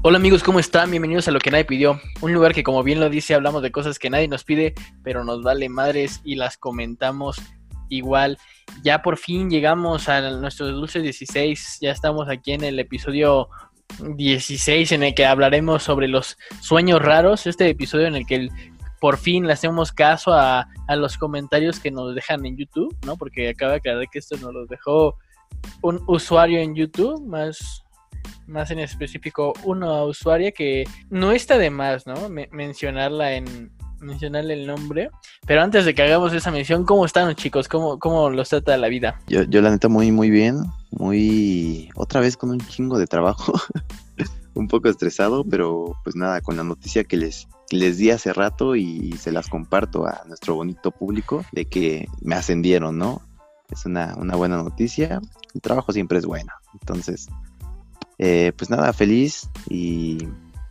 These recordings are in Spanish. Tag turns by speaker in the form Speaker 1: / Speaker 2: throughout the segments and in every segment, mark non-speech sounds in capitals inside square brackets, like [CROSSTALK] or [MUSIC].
Speaker 1: Hola amigos, ¿cómo están? Bienvenidos a Lo que nadie pidió. Un lugar que como bien lo dice, hablamos de cosas que nadie nos pide, pero nos vale madres y las comentamos igual. Ya por fin llegamos a nuestros dulces 16, ya estamos aquí en el episodio 16 en el que hablaremos sobre los sueños raros, este episodio en el que por fin le hacemos caso a, a, los comentarios que nos dejan en YouTube, ¿no? Porque acaba de aclarar que esto nos lo dejó un usuario en YouTube, más más en específico una usuaria que no está de más, ¿no? mencionarla en mencionarle el nombre. Pero antes de que hagamos esa mención, ¿cómo están chicos? ¿Cómo, cómo los trata la vida?
Speaker 2: Yo, yo la neta muy, muy bien. Muy... Otra vez con un chingo de trabajo. [LAUGHS] un poco estresado, pero pues nada, con la noticia que les, les di hace rato y se las comparto a nuestro bonito público de que me ascendieron, ¿no? Es una, una buena noticia. El trabajo siempre es bueno. Entonces, eh, pues nada, feliz y,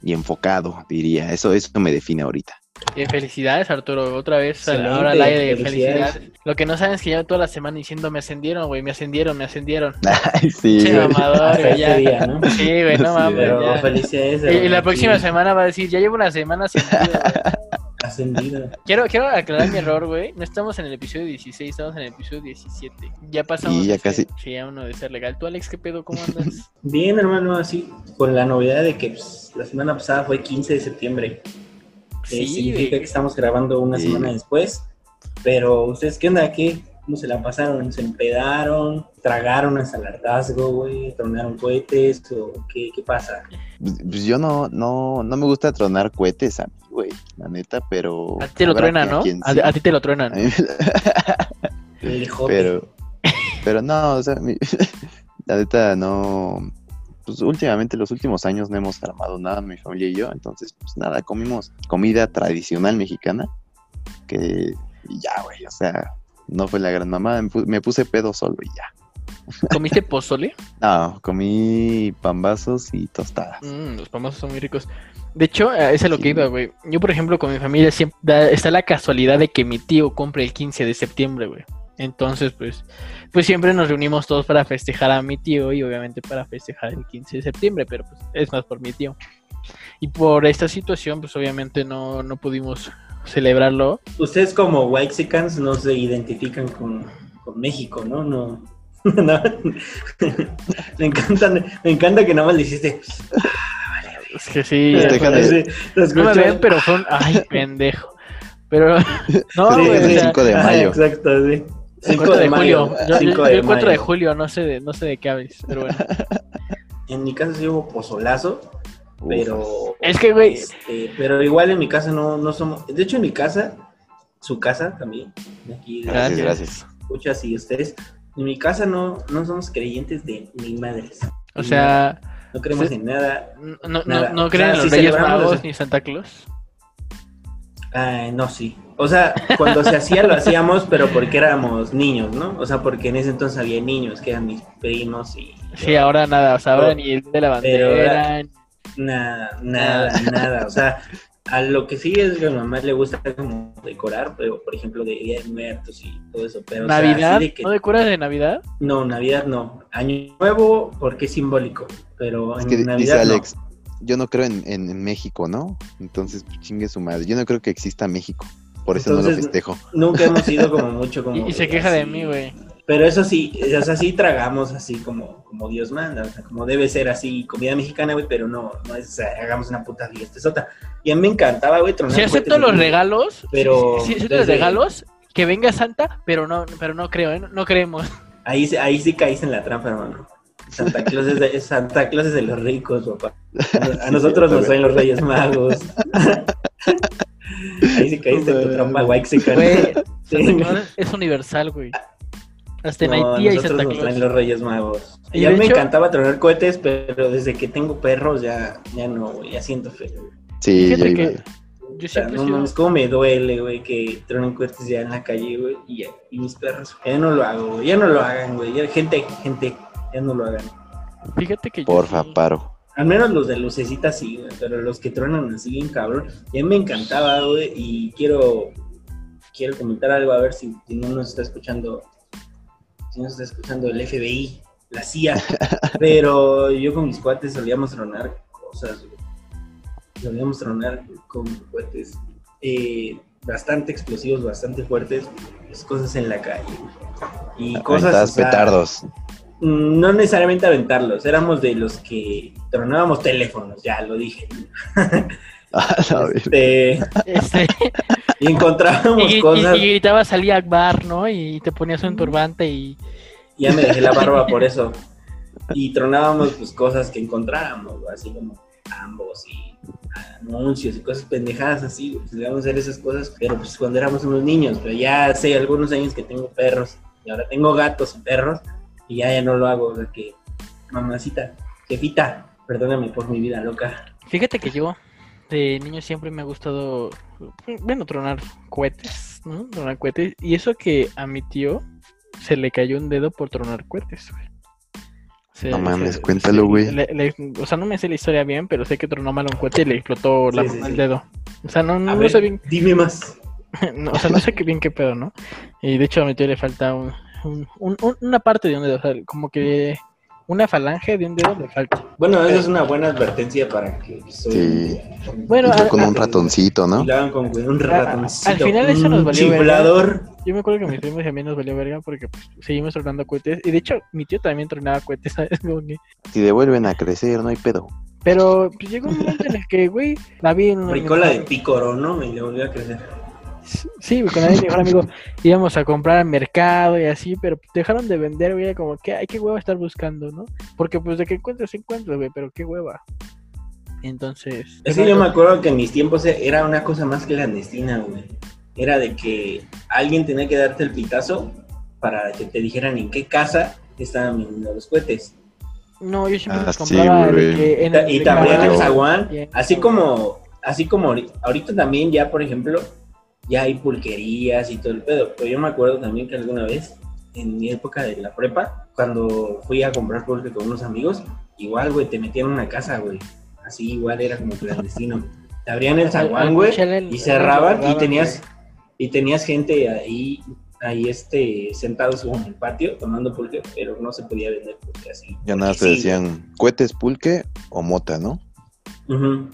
Speaker 2: enfocado, diría. Eso, eso me define ahorita.
Speaker 1: Eh, felicidades, Arturo. Otra vez ahora al aire de felicidades. Lo que no saben es que ya toda la semana diciendo me ascendieron, güey, me ascendieron, me ascendieron. [LAUGHS]
Speaker 2: Ay, sí.
Speaker 1: Che, mamador, ya.
Speaker 3: Día, ¿no?
Speaker 1: Sí, güey, no mames.
Speaker 3: Pero felicidades.
Speaker 1: Y, y, la próxima semana va a decir, ya llevo una semana ascendido. [LAUGHS]
Speaker 3: ascendido. [LAUGHS]
Speaker 1: Quiero, quiero aclarar mi error, güey. No estamos en el episodio 16, estamos en el episodio 17. Ya pasamos.
Speaker 2: Y ya casi.
Speaker 1: Sí, ya uno de ser legal. ¿Tú, Alex, qué pedo? ¿Cómo andas? [LAUGHS]
Speaker 3: Bien, hermano, así, con la novedad de que pues, la semana pasada fue 15 de septiembre.
Speaker 1: Sí,
Speaker 3: eh, significa que estamos grabando una
Speaker 2: Sí.
Speaker 3: semana después. Pero, ¿ustedes qué onda? ¿Qué? ¿Cómo se la pasaron? ¿Se empedaron? ¿Tragaron hasta el hartazgo, güey? ¿Tronaron cohetes? ¿O qué, qué pasa?
Speaker 2: Pues, pues yo no, no, no me gusta tronar cohetes a mí, güey, la neta, pero...
Speaker 1: A ti te lo truenan, ¿no? A, a ti te lo truenan.
Speaker 2: Mí [LAUGHS]
Speaker 3: El [LAUGHS]
Speaker 2: pero, pero no, o sea, mi- [LAUGHS] la neta no... Pues últimamente, los últimos años no hemos armado nada, mi familia y yo, entonces, pues nada, comimos comida tradicional mexicana, que ya, güey, o sea, no fue la gran mamá, me pu- me puse pedo solo y ya.
Speaker 1: ¿Comiste pozole? [LAUGHS]
Speaker 2: No, comí pambazos y tostadas.
Speaker 1: Mm, los famosos son muy ricos. De hecho, a- es a lo que iba, güey. Yo, por ejemplo, con mi familia siempre da- está la casualidad de que mi tío compre el 15 de septiembre, güey. Entonces, pues, pues siempre nos reunimos todos para festejar a mi tío y obviamente para festejar el 15 de septiembre, pero pues es más por mi tío. Y por esta situación, pues obviamente no, no pudimos celebrarlo.
Speaker 3: Ustedes como Waxicans no se identifican con, con México, ¿no? No. [LAUGHS] no. me, encanta, me encanta que nada más le hiciste.
Speaker 1: Es que sí, no me ven, pero son, ay, [LAUGHS] pendejo. Pero, no,
Speaker 3: Sí,
Speaker 1: güey,
Speaker 2: el
Speaker 1: sea,
Speaker 2: 5 de mayo.
Speaker 3: exacto, sí.
Speaker 1: el
Speaker 3: 5
Speaker 1: 4 de julio. Yo, yo-
Speaker 3: 5
Speaker 1: yo
Speaker 3: de
Speaker 1: el 4 de
Speaker 3: mayo.
Speaker 1: julio, no sé de, no sé de qué hables, pero bueno.
Speaker 3: En mi casa sí hubo pozolazo. Pero.
Speaker 1: Es que, güey,
Speaker 3: este, pero igual en mi casa no, no somos. De hecho, en mi casa, su casa también. Aquí, de-
Speaker 2: Gracias,
Speaker 1: Gracias.
Speaker 3: escuchas y ustedes. En mi casa no, no somos creyentes de ni madres.
Speaker 1: o sea,
Speaker 3: No creemos en nada.
Speaker 1: no, no,
Speaker 3: Nada.
Speaker 1: no
Speaker 3: O
Speaker 1: creen
Speaker 3: sea,
Speaker 1: en los
Speaker 3: sí
Speaker 1: Reyes Magos ni Santa Claus.
Speaker 3: No, sí. O sea, cuando se hacía lo hacíamos, pero porque éramos niños, ¿no? O sea, porque en ese entonces había niños que eran mis primos y...
Speaker 1: Sí, ahora nada, o sea, ahora
Speaker 3: Pero-
Speaker 1: ni el de la
Speaker 3: pero
Speaker 1: bandera.
Speaker 3: Nada, nada, nada. O sea, a lo que sí es que a mi mamá le gusta como decorar, pero por ejemplo de Día de Muertos y todo eso. Pero, o sea, así
Speaker 1: Navidad,
Speaker 3: de que-
Speaker 1: ¿no decoras de Navidad?
Speaker 3: No, Navidad no. Año Nuevo porque es simbólico, pero
Speaker 2: Es
Speaker 3: en
Speaker 2: que
Speaker 3: Navidad
Speaker 2: dice
Speaker 3: no.
Speaker 2: Alex, yo no creo en, en- en México, ¿no? Entonces, pues, chingue su madre. Yo no creo que exista México. Por eso no lo festejo.
Speaker 3: Nunca hemos ido como [LAUGHS] mucho como...
Speaker 1: Y, y se queja de mí, güey.
Speaker 3: Pero eso sí, o sea, sí tragamos así como, como Dios manda, o sea, como debe ser así, comida mexicana, güey, pero no, no es, o sea, hagamos una puta fiesta, es otra. Y a mí me encantaba, güey, tronar
Speaker 1: Si acepto los regalos,
Speaker 3: pero
Speaker 1: sí, sí, acepto los
Speaker 3: desde-
Speaker 1: regalos, que venga Santa, pero no, pero no creo, ¿eh? no, no creemos.
Speaker 3: Ahí, sí- ahí sí caíste en la trampa, hermano. Santa Claus es de, Santa Claus es de los ricos, papá. A nosotros nos traen los Reyes Magos. Ahí sí caíste en tu trampa,
Speaker 1: Güey. Santa Claus es universal, güey. Hasta en
Speaker 3: No,
Speaker 1: Haití hay
Speaker 3: nosotros
Speaker 1: Santa
Speaker 3: nos traen
Speaker 1: Claus.
Speaker 3: los Reyes Magos.
Speaker 1: Y
Speaker 3: a mí me
Speaker 1: hecho-
Speaker 3: encantaba tronar cohetes, pero desde que tengo perros ya, ya no, güey, ya siento feo.
Speaker 2: Sí, yo
Speaker 1: que yo
Speaker 3: O sea,
Speaker 1: siempre he
Speaker 3: no
Speaker 1: sido-
Speaker 3: mames, cómo me duele, güey, que tronen cohetes ya en la calle, güey, y, ya- y mis perros. Ya no lo hago, güey, ya no lo hagan, güey. ya- gente, gente, ya no lo hagan.
Speaker 1: Fíjate que yo
Speaker 2: Porfa,
Speaker 1: sí-
Speaker 2: paro.
Speaker 3: Al menos los de lucecita sí, güey, pero los que truenan así bien cabrón. Ya me encantaba, güey, y quiero, quiero comentar algo, a ver si, si no nos está escuchando, si nos está escuchando el FBI, la CIA. [LAUGHS] pero yo con mis cuates solíamos tronar cosas, güey. Solíamos tronar con cohetes eh, bastante explosivos, bastante fuertes, pues, cosas en la calle. Y cosas.
Speaker 2: Aventabas
Speaker 3: o sea,
Speaker 2: petardos.
Speaker 3: mm, No necesariamente aventarlos, éramos de los que tronábamos teléfonos, ya lo dije.
Speaker 2: A la verga.
Speaker 3: Este, [LAUGHS]
Speaker 1: Este,
Speaker 3: y encontrábamos
Speaker 1: y, y-
Speaker 3: cosas.
Speaker 1: y gritabas Ali Akbar, ¿no? Y te ponías un turbante y
Speaker 3: Ya me dejé la barba por eso. Y tronábamos pues cosas que encontrábamos, güey, así como ambos y anuncios y cosas pendejadas así, güey. Solíamos hacer esas cosas, pero pues cuando éramos unos niños, pero ya hace algunos años que tengo perros y ahora tengo gatos y perros y ya, ya no lo hago, o sea que mamacita, jefita, perdóname por mi vida loca.
Speaker 1: Fíjate que yo de niño siempre me ha gustado, bueno, tronar cohetes, ¿no? Tronar cohetes. Y eso que a mi tío se le cayó un dedo por tronar cohetes, güey. Se-
Speaker 2: No mames,
Speaker 1: se-
Speaker 2: cuéntalo,
Speaker 1: se-
Speaker 2: güey.
Speaker 1: le- le- o sea, no me sé la historia bien, pero sé que tronó mal un cohete y le explotó la-
Speaker 3: Sí,
Speaker 1: el
Speaker 3: sí.
Speaker 1: dedo. O sea, no, no, no
Speaker 3: ver,
Speaker 1: sé bien, [LAUGHS]
Speaker 3: dime más.
Speaker 1: no, o sea, no sé qué bien qué pedo, ¿no? Y de hecho a mi tío le falta un, un- un- un- una parte de un dedo, o sea, como que una falange de un dedo le falta.
Speaker 3: Bueno, eso es una buena advertencia para que soy
Speaker 2: Sí.
Speaker 1: Bueno,
Speaker 2: Yo
Speaker 1: a-
Speaker 2: con
Speaker 1: a-
Speaker 2: un ratoncito, ¿no?
Speaker 3: Con un ratoncito.
Speaker 1: al final eso nos valió verga.
Speaker 3: chiflador.
Speaker 1: Yo me acuerdo que mis primos y a mí nos valió verga porque pues, seguimos tronando cohetes. Y de hecho, mi tío también tronaba cohetes, [LAUGHS] ¿sabes? Como que-
Speaker 2: Si devuelven a crecer, no hay pedo.
Speaker 1: Pero pues, llegó un momento en el que, güey, la vi en...
Speaker 3: Bricola de pícoro, ¿no? Y le volvió a crecer.
Speaker 1: Sí, con mi mejor amigo íbamos a comprar al mercado y así, pero dejaron de vender, güey, como que, ay, qué hueva estar buscando, ¿no? Porque pues de que encuentras, encuentras, güey, pero qué hueva. Entonces...
Speaker 3: Es que yo me acuerdo que en mis tiempos era una cosa más clandestina, güey. Era de que alguien tenía que darte el pitazo para que te dijeran en qué casa estaban vendiendo los cohetes.
Speaker 1: No, yo siempre
Speaker 2: Ah,
Speaker 1: los
Speaker 2: sí,
Speaker 1: compraba de
Speaker 2: güey.
Speaker 1: que en el
Speaker 3: Y te abrían el zaguán, así como, así como ahori- ahorita también ya, por ejemplo, ya hay pulquerías y todo el pedo. Pero yo me acuerdo también que alguna vez, en mi época de la prepa, cuando fui a comprar pulque con unos amigos, igual, güey, te metían en una casa, güey. Así igual era como clandestino. Te abrían el zaguán, güey, y cerraban y tenías y tenías gente ahí ahí este sentados en el patio tomando pulque, pero no se podía vender pulque así.
Speaker 2: Ya nada, te
Speaker 3: sí,
Speaker 2: decían cohetes, pulque o mota, ¿no?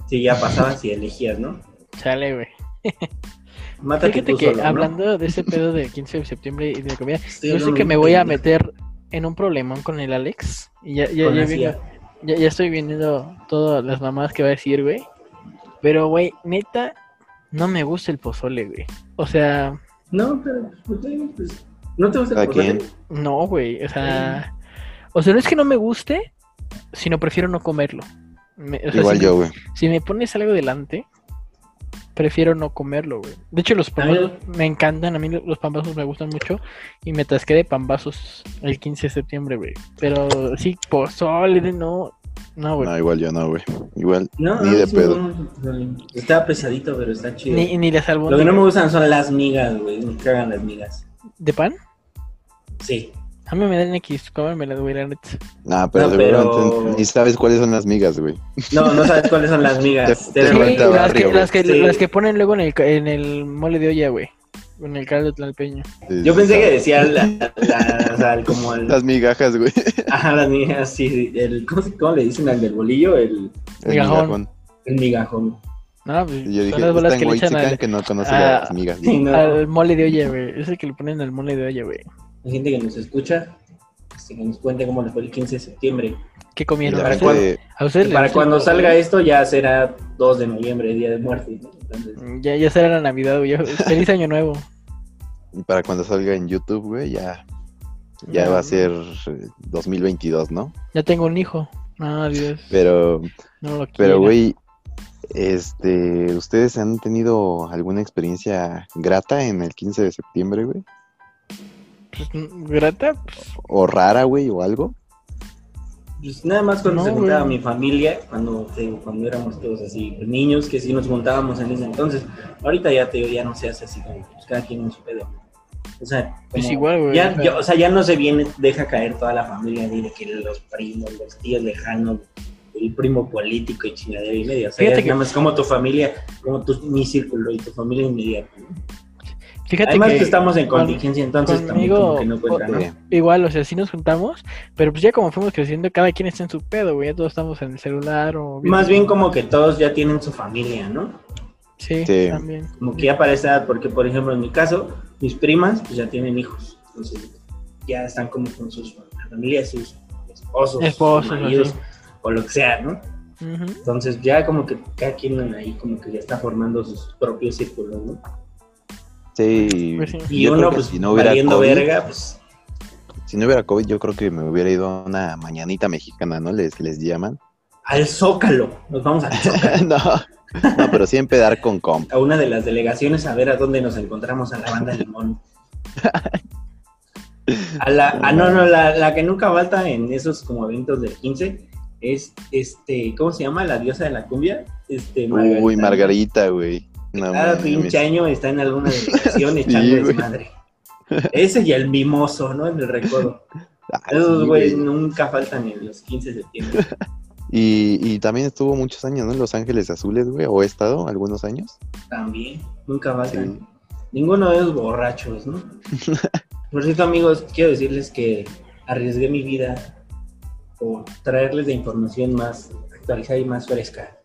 Speaker 3: Sí, ya pasabas y elegías, ¿no?
Speaker 1: Chale, güey. [LAUGHS]
Speaker 3: Mátate
Speaker 1: Fíjate
Speaker 3: tú
Speaker 1: que
Speaker 3: solo, ¿no?
Speaker 1: hablando de ese pedo del 15 de septiembre y de la comida,
Speaker 3: Estoy
Speaker 1: yo sé que me voy a meter en un problemón con el Alex. Y ya, ya, ya, estoy viendo todas las mamadas que va a decir, güey. Pero, güey, neta, no me gusta el pozole, güey. O sea,
Speaker 3: No, pero pues, pues, ¿no te gusta el pozole?
Speaker 1: no, güey. O sea, o sea, no es que no me guste, sino prefiero no comerlo. Me- o sea,
Speaker 2: Igual
Speaker 1: si
Speaker 2: yo, güey.
Speaker 1: Si me pones algo delante, prefiero no comerlo, güey. De hecho, los pambazos me encantan. A mí los pambazos me gustan mucho. Y me tasqué de pambazos el 15 de septiembre, güey. Pero sí, pozole, no. No, güey.
Speaker 2: No, igual yo no, güey. Igual,
Speaker 3: No,
Speaker 2: ni
Speaker 3: no,
Speaker 2: de
Speaker 3: sí,
Speaker 2: pedo.
Speaker 3: no, no, Está pesadito, pero está chido.
Speaker 1: Ni, ni las
Speaker 3: Lo que no
Speaker 1: albóndigas
Speaker 3: me gustan son las migas, güey. Me cagan las migas.
Speaker 1: de pan.
Speaker 3: Sí.
Speaker 1: A mí me dan X, cómemela, güey, la neta.
Speaker 2: Nah, pero
Speaker 3: No, pero-
Speaker 2: seguramente ni sabes cuáles son las migas, güey.
Speaker 3: No, no sabes cuáles son las [LAUGHS] migas.
Speaker 2: Te- te
Speaker 1: Sí,
Speaker 2: falta
Speaker 1: las,
Speaker 2: barrio,
Speaker 1: que,
Speaker 2: güey.
Speaker 1: las, que,
Speaker 3: Sí.
Speaker 1: las que ponen luego en el, ca- en el mole de olla, güey. En el caldo de tlalpeño.
Speaker 2: Sí,
Speaker 3: Yo
Speaker 2: sí
Speaker 3: pensé que decía la, la- o sea, el- como el,
Speaker 2: Las migajas, güey. [LAUGHS]
Speaker 3: ajá, las migas, sí, el, ¿cómo, se- cómo le dicen al del bolillo? El,
Speaker 2: El
Speaker 1: Migajón.
Speaker 2: migajón.
Speaker 3: el migajón.
Speaker 1: No, pues,
Speaker 2: yo
Speaker 1: son
Speaker 2: dije,
Speaker 1: las bolas que le echan al,
Speaker 2: que no conoce
Speaker 1: Ah.
Speaker 2: las migas.
Speaker 3: Sí, no.
Speaker 1: al mole de olla, güey. Es el que le ponen al mole de olla, güey.
Speaker 3: La gente que nos escucha, este, que nos cuente cómo les fue el 15 de septiembre.
Speaker 1: ¿Qué comieron?
Speaker 2: la
Speaker 1: ¿A
Speaker 2: gente
Speaker 1: ustedes-
Speaker 2: de-
Speaker 1: a ustedes les
Speaker 3: Para cuando salga esto ya será 2 de noviembre, Día de Muerte. ¿no? Entonces,
Speaker 1: Ya, ya será la Navidad, güey. Feliz año nuevo.
Speaker 2: y para cuando salga en YouTube, güey, ya, ya
Speaker 1: Ya,
Speaker 2: va a ser eh, 2022, ¿no?
Speaker 1: Ya tengo un hijo. Ah, Dios.
Speaker 2: Pero,
Speaker 1: No lo
Speaker 2: pero, güey, este, ¿ustedes han tenido alguna experiencia grata en el 15 de septiembre, güey?
Speaker 1: Pues, grata. pues,
Speaker 2: ¿O rara, güey, o algo?
Speaker 3: pues nada más cuando
Speaker 1: No,
Speaker 3: se juntaba
Speaker 1: güey.
Speaker 3: mi familia, cuando, te digo, cuando éramos todos así pues, niños, que sí nos juntábamos en ese entonces. Ahorita ya te digo, ya no se hace así como pues, cada quien en su pedo. O sea,
Speaker 1: Pues igual, güey.
Speaker 3: Ya,
Speaker 1: o sea,
Speaker 3: ya- o sea, ya no se viene, deja caer toda la familia, ni de que los primos, los tíos lejanos, el primo político y chingadera y media. O sea,
Speaker 1: Fíjate
Speaker 3: ya es
Speaker 1: que-
Speaker 3: nada más como tu familia, como tu, mi círculo y tu familia inmediata. ¿no?
Speaker 1: Fíjate
Speaker 3: Además
Speaker 1: que
Speaker 3: que estamos en
Speaker 1: con-
Speaker 3: contingencia, entonces también
Speaker 1: conmigo,
Speaker 3: como que no cuenta, ¿no?
Speaker 2: Sí.
Speaker 1: igual, o sea, sí nos juntamos, pero pues ya como fuimos creciendo, cada quien está en su pedo, güey, ya todos estamos en el celular o...
Speaker 3: Más bien como que todos ya tienen su familia, ¿no?
Speaker 1: Sí,
Speaker 2: Sí.
Speaker 1: también.
Speaker 3: Como que ya para esa edad, porque por ejemplo en mi caso, mis primas pues ya tienen hijos, entonces ya están como con sus familias, sus esposos,
Speaker 1: Esposos,
Speaker 3: sus maridos, o lo que sea, ¿no? Entonces ya como que cada quien ahí como que ya está formando sus propios círculos, ¿no?
Speaker 2: Sí.
Speaker 1: Pues sí.
Speaker 3: Y
Speaker 2: yo creo
Speaker 3: uno
Speaker 2: que
Speaker 3: pues
Speaker 2: si no hubiera
Speaker 3: valiendo
Speaker 2: COVID,
Speaker 3: verga, pues
Speaker 2: si no hubiera COVID, yo creo que me hubiera ido a una mañanita mexicana, ¿no? Les, les llaman.
Speaker 3: al Zócalo, nos vamos al Zócalo. [LAUGHS]
Speaker 2: no, no, pero siempre dar con comp.
Speaker 3: a una de las delegaciones a ver a dónde nos encontramos a la banda Limón. A la, ah, no, no, la, la que nunca falta en esos como eventos del 15 es, este, ¿cómo se llama? La diosa de la cumbia. Este,
Speaker 2: Uy, Margarita, güey. No,
Speaker 3: Cada pinche año está en alguna [LAUGHS] delegación echando
Speaker 2: Sí,
Speaker 3: desmadre. Ese y el mimoso, ¿no? En el recodo.
Speaker 2: Ah,
Speaker 3: Esos güeyes
Speaker 2: güey.
Speaker 3: nunca faltan en los 15 de septiembre. [LAUGHS]
Speaker 2: Y, y también estuvo muchos años, ¿no? En Los Ángeles Azules, güey. O he estado algunos años.
Speaker 3: También, nunca faltan.
Speaker 2: Sí.
Speaker 3: Ninguno de esos borrachos, ¿no? [LAUGHS] Por cierto, amigos, quiero decirles que arriesgué mi vida por traerles de información más actualizada y más fresca.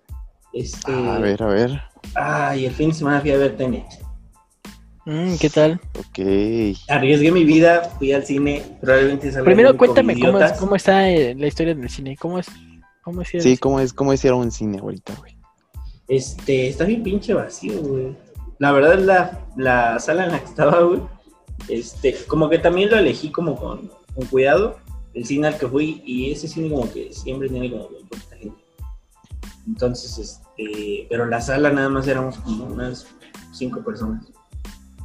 Speaker 3: Este,
Speaker 2: A ver, a ver.
Speaker 3: Ay, el fin de semana fui a ver Tenet.
Speaker 1: Mm, ¿Qué tal?
Speaker 2: Ok.
Speaker 3: Arriesgué mi vida, fui al cine, probablemente salga
Speaker 1: Primero cuéntame cómo, es, cómo está eh, la historia del cine, cómo es... ¿Cómo es
Speaker 2: Sí? ¿cómo es, cómo es ir a un cine ahorita, güey?
Speaker 3: Este, está bien pinche vacío, güey. La verdad, la, la sala en la que estaba, güey, este, como que también lo elegí como con, con cuidado, el cine al que fui, y ese cine como que siempre tiene como poquita gente. Entonces, este, pero la sala nada más éramos como unas cinco personas.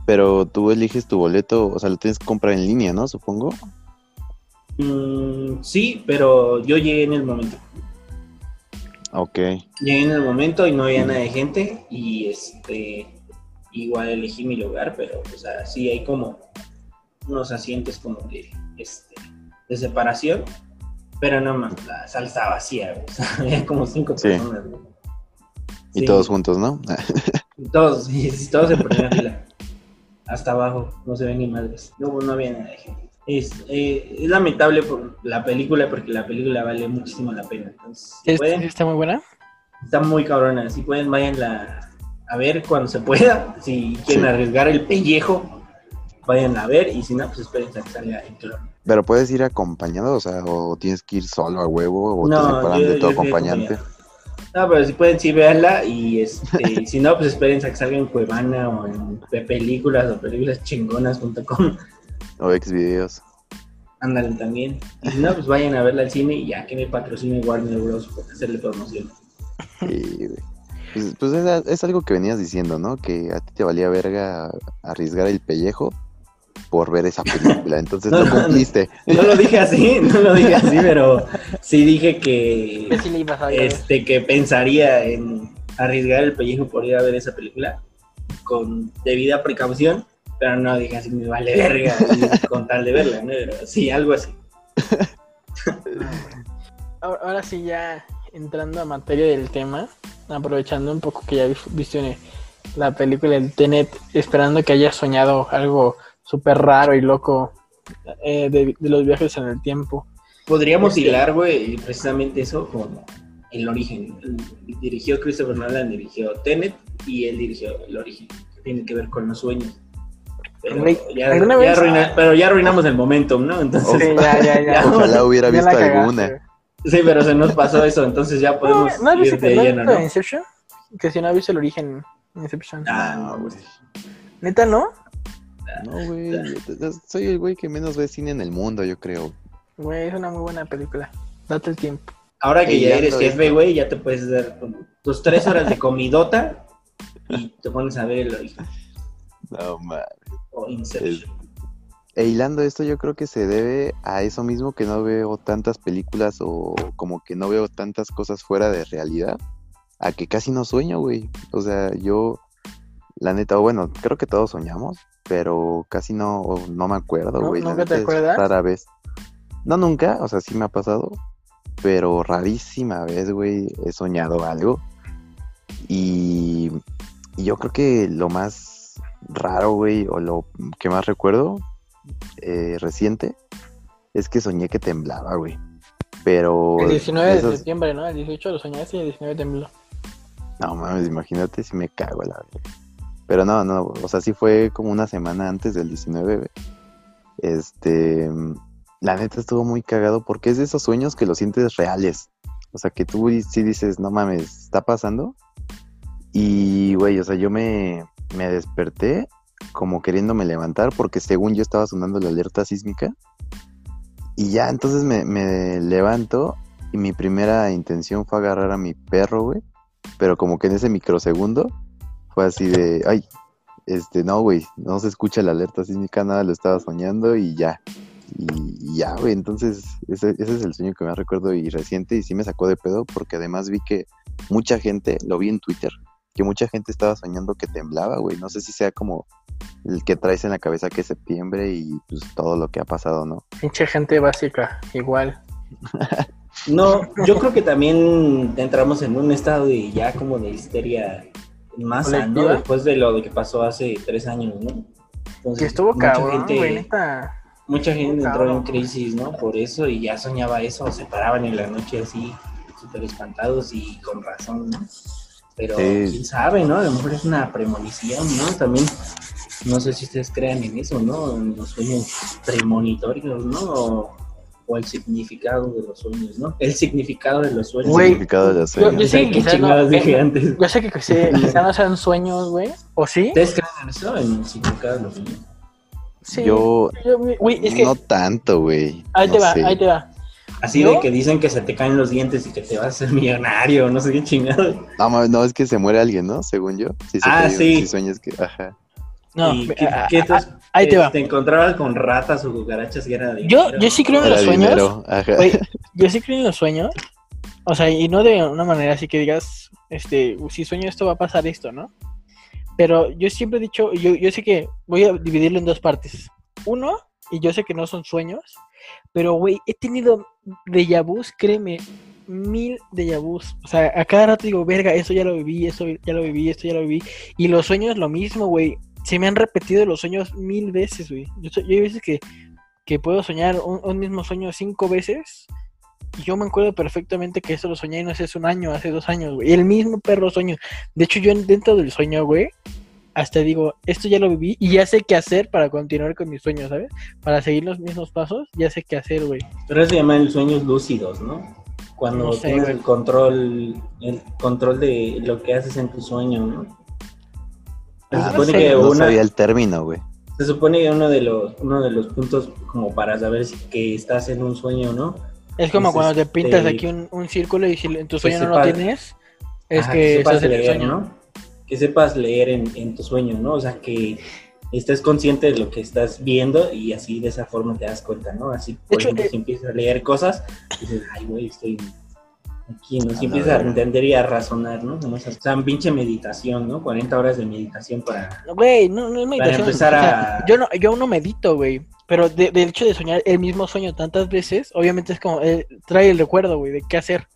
Speaker 2: Pero tú eliges tu boleto, o sea, lo tienes que comprar en línea, ¿no? Supongo.
Speaker 3: Mm, sí, pero yo llegué en el momento.
Speaker 2: Ok.
Speaker 3: Llegué en el momento y no había nada de gente y este igual elegí mi lugar, pero o sea, sí hay como unos asientos como de este de separación, pero no más, la sala estaba vacía, o sea, [LAUGHS] había como cinco
Speaker 2: Sí.
Speaker 3: personas.
Speaker 2: Y
Speaker 3: Sí,
Speaker 2: todos juntos, ¿no? [LAUGHS]
Speaker 3: y todos, sí, todos en primera fila. Hasta abajo, no se ven ni madres. No, no había nada de gente. Es, eh, es lamentable por la película porque la película vale muchísimo la pena. Entonces, si
Speaker 1: ¿Es-
Speaker 3: pueden,
Speaker 1: ¿Está muy buena?
Speaker 3: Está muy cabrona. Si pueden, vayan a ver cuando se pueda. Si quieren
Speaker 2: Sí.
Speaker 3: arriesgar el pellejo, vayan a ver. Y si no, pues esperen a que salga el clon.
Speaker 2: Pero puedes ir acompañado, o sea, o tienes que ir solo a huevo, o te separan
Speaker 3: yo-
Speaker 2: de tu acompañante.
Speaker 3: acompañado. No, pero si pueden, sí, véanla. Y este, si no, pues esperen a que salga en Cuevana o en pe- películas o películas chingonas.com.
Speaker 2: O ex videos.
Speaker 3: Ándale también. Y si no, pues vayan a verla al cine y ya que me patrocine Warner Bros. por hacerle promoción.
Speaker 2: Sí. Pues, pues es, algo que venías diciendo, ¿no? Que a ti te valía verga arriesgar el pellejo por ver esa película. Entonces
Speaker 3: No,
Speaker 2: lo
Speaker 3: no, no.
Speaker 2: cumpliste.
Speaker 3: No lo dije así, no lo dije así, pero sí dije que este que pensaría en arriesgar el pellejo por ir a ver esa película con debida precaución, pero no dije así me vale verga con tal de verla, ¿no? Pero sí, algo así.
Speaker 1: Ahora, ahora sí, ya entrando a materia del tema, aprovechando un poco que ya vi- viste la película del Tenet, esperando que hayas soñado algo súper raro y loco eh, de, de los viajes en el tiempo.
Speaker 3: Podríamos
Speaker 1: Este-
Speaker 3: hilar, güey, precisamente eso con el origen. El- Dirigió Christopher Nolan, dirigió Tenet y él dirigió el origen, que tiene que ver con los sueños. Pero ya,
Speaker 1: ¿alguna
Speaker 3: ya
Speaker 1: vez-
Speaker 3: arruina- pero ya arruinamos el momentum, ¿no? Entonces,
Speaker 1: Sí, ya, ya, ya. [LAUGHS]
Speaker 2: Ojalá hubiera visto
Speaker 1: cagaste,
Speaker 2: alguna.
Speaker 3: Sí, pero se nos pasó eso, entonces ya podemos
Speaker 1: ¿No, ¿no has
Speaker 3: ir de
Speaker 1: ¿no
Speaker 3: lleno,
Speaker 1: visto
Speaker 3: ¿no?
Speaker 1: Inception? Que si no has visto el origen Inception.
Speaker 3: Ah,
Speaker 2: no, güey.
Speaker 1: ¿Neta no? [LAUGHS]
Speaker 2: No, güey. Soy el güey que menos ve cine en el mundo, yo creo.
Speaker 1: Güey, es una muy buena película. Date el tiempo.
Speaker 3: Ahora que ya
Speaker 2: ya
Speaker 3: eres jefe,
Speaker 2: visto.
Speaker 3: güey, ya te puedes dar tus tres horas de comidota y te pones a ver el origen.
Speaker 2: No, man.
Speaker 3: O Inception.
Speaker 2: E hilando esto, yo creo que se debe a eso mismo que no veo tantas películas o como que no veo tantas cosas fuera de realidad, a que casi no sueño, güey. O sea, yo, la neta, bueno, creo que todos soñamos, pero casi no, no me acuerdo, güey.
Speaker 1: ¿Nunca te acuerdas?
Speaker 2: Rara vez. No, nunca, o sea, sí me ha pasado, pero rarísima vez, güey, he soñado algo. Y, y yo creo que lo más raro, güey, o lo que más recuerdo eh, reciente, es que soñé que temblaba, güey. Pero...
Speaker 1: El 19 de septiembre, ¿no? El 18 lo soñaste y el 19 tembló.
Speaker 2: No mames, imagínate si me cago la verga. Pero no, no, o sea, sí fue como una semana antes del 19, güey. Este, la neta estuvo muy cagado porque es de esos sueños que los sientes reales. O sea, que tú sí dices, no mames, ¿está pasando? Y, güey, o sea, yo me, me desperté como queriéndome levantar porque según yo estaba sonando la alerta sísmica. Y ya, entonces me, me levanto y mi primera intención fue agarrar a mi perro, güey. Pero como que en ese microsegundo fue así de, ay, este, no, güey, no se escucha la alerta sísmica, nada, lo estaba soñando y ya. Y, y ya, güey, entonces ese, ese es el sueño que más recuerdo y reciente y sí me sacó de pedo porque además vi que mucha gente, lo vi en Twitter, que mucha gente estaba soñando que temblaba, güey. No sé si sea como el que traes en la cabeza que es septiembre y pues todo lo que ha pasado, ¿no?
Speaker 1: Pinche gente básica, igual. [LAUGHS]
Speaker 3: No, yo creo que también entramos en un estado de ya como de histeria más sano después de lo que pasó hace tres años, ¿no? Entonces,
Speaker 1: Que estuvo
Speaker 3: mucha
Speaker 1: cabrón,
Speaker 3: gente-. Mucha gente entró
Speaker 1: Cabrón.
Speaker 3: en crisis, ¿no? Por eso y ya soñaba eso, se paraban en la noche así, súper espantados y con razón, ¿no? Pero
Speaker 2: Sí.
Speaker 3: quién sabe, ¿no? A lo mejor es una premonición, ¿no? También, no sé si ustedes crean en eso, ¿no? En los sueños premonitorios, ¿no? O, o el significado de los sueños, ¿no? El significado de los sueños.
Speaker 2: El
Speaker 1: Güey,
Speaker 2: significado de los
Speaker 1: yo- yo
Speaker 2: sueños.
Speaker 1: sí-
Speaker 3: ¿Qué
Speaker 1: quizás no,
Speaker 3: chingados
Speaker 1: eh,
Speaker 3: dije antes?
Speaker 1: Yo sé que quizá, [LAUGHS] quizá no sean sueños, güey. ¿O sí?
Speaker 3: ¿Ustedes creen en eso? En el significado de los sueños.
Speaker 1: Sí.
Speaker 2: Yo
Speaker 1: Yo- Güey, es que.
Speaker 2: no tanto, güey.
Speaker 1: ahí
Speaker 2: no
Speaker 1: te va,
Speaker 2: sé.
Speaker 1: ahí te va.
Speaker 3: Así
Speaker 1: ¿Yo?
Speaker 3: de que dicen que se te caen los dientes y que te vas a hacer millonario, no sé qué chingados.
Speaker 2: No, no, es que se muere alguien, ¿no? Según yo. Sí, se
Speaker 3: Ah, sí.
Speaker 2: Si sueñas que, ajá.
Speaker 1: No,
Speaker 3: ¿Y qué- qué tos-
Speaker 1: ahí te va.
Speaker 3: Te encontrabas con ratas o cucarachas y era de.
Speaker 1: Yo- yo sí creo en los sueños. Güey, yo sí creo en los sueños. O sea, y no de una manera así que digas, este, si sueño esto va a pasar esto, ¿no? Pero yo siempre he dicho, yo, yo sé que voy a dividirlo en dos partes. Uno, y yo sé que no son sueños, pero güey, he tenido déjà vus, créeme, mil déjà vus. O sea, a cada rato digo, verga, eso ya lo viví, eso ya lo viví, esto ya lo viví. Y los sueños lo mismo, güey. Se me han repetido los sueños mil veces, güey. Yo, yo hay veces que, que puedo soñar un, un mismo sueño cinco veces. Y yo me acuerdo perfectamente que eso lo soñé, no hace un año, hace dos años, güey. El mismo perro sueño. De hecho, yo en- dentro del sueño, güey, hasta digo, esto ya lo viví y ya sé qué hacer para continuar con mis sueños, ¿sabes? Para seguir los mismos pasos, ya sé qué hacer, güey.
Speaker 3: Pero eso se llaman sueños lúcidos, ¿no? Cuando
Speaker 1: No sé,
Speaker 3: tienes
Speaker 1: güey.
Speaker 3: el control, el control de lo que haces en tu sueño, ¿no? Se
Speaker 2: Ah,
Speaker 3: supone
Speaker 1: sé,
Speaker 3: que
Speaker 2: no
Speaker 3: una,
Speaker 2: sabía el término, güey.
Speaker 3: se supone que uno de los, uno de los puntos como para saber si que estás en un sueño, ¿no?
Speaker 1: Es como
Speaker 3: Entonces,
Speaker 1: cuando te pintas
Speaker 3: te-
Speaker 1: aquí un, un círculo y si en tu
Speaker 3: que
Speaker 1: sueño no lo tienes, es
Speaker 3: Ajá,
Speaker 1: que
Speaker 3: sepas
Speaker 1: estás en el
Speaker 3: leer,
Speaker 1: sueño.
Speaker 3: ¿no? Que sepas leer en, en tu sueño, ¿no? O sea, que estés consciente de lo que estás viendo y así de esa forma te das cuenta, ¿no? Así, por ejemplo,
Speaker 1: eh,
Speaker 3: si empiezas a leer cosas, dices, ay, güey, estoy aquí, ¿no? Si empiezas a y a razonar, ¿no? Como esa- O sea, pinche meditación, ¿no? 40 horas de meditación para...
Speaker 1: Güey, no, no es meditación.
Speaker 3: empezar
Speaker 1: o sea,
Speaker 3: a-
Speaker 1: yo, no, yo no medito, güey. Pero de- del hecho de soñar el mismo sueño tantas veces, obviamente es como, eh, trae el recuerdo, güey, de qué hacer.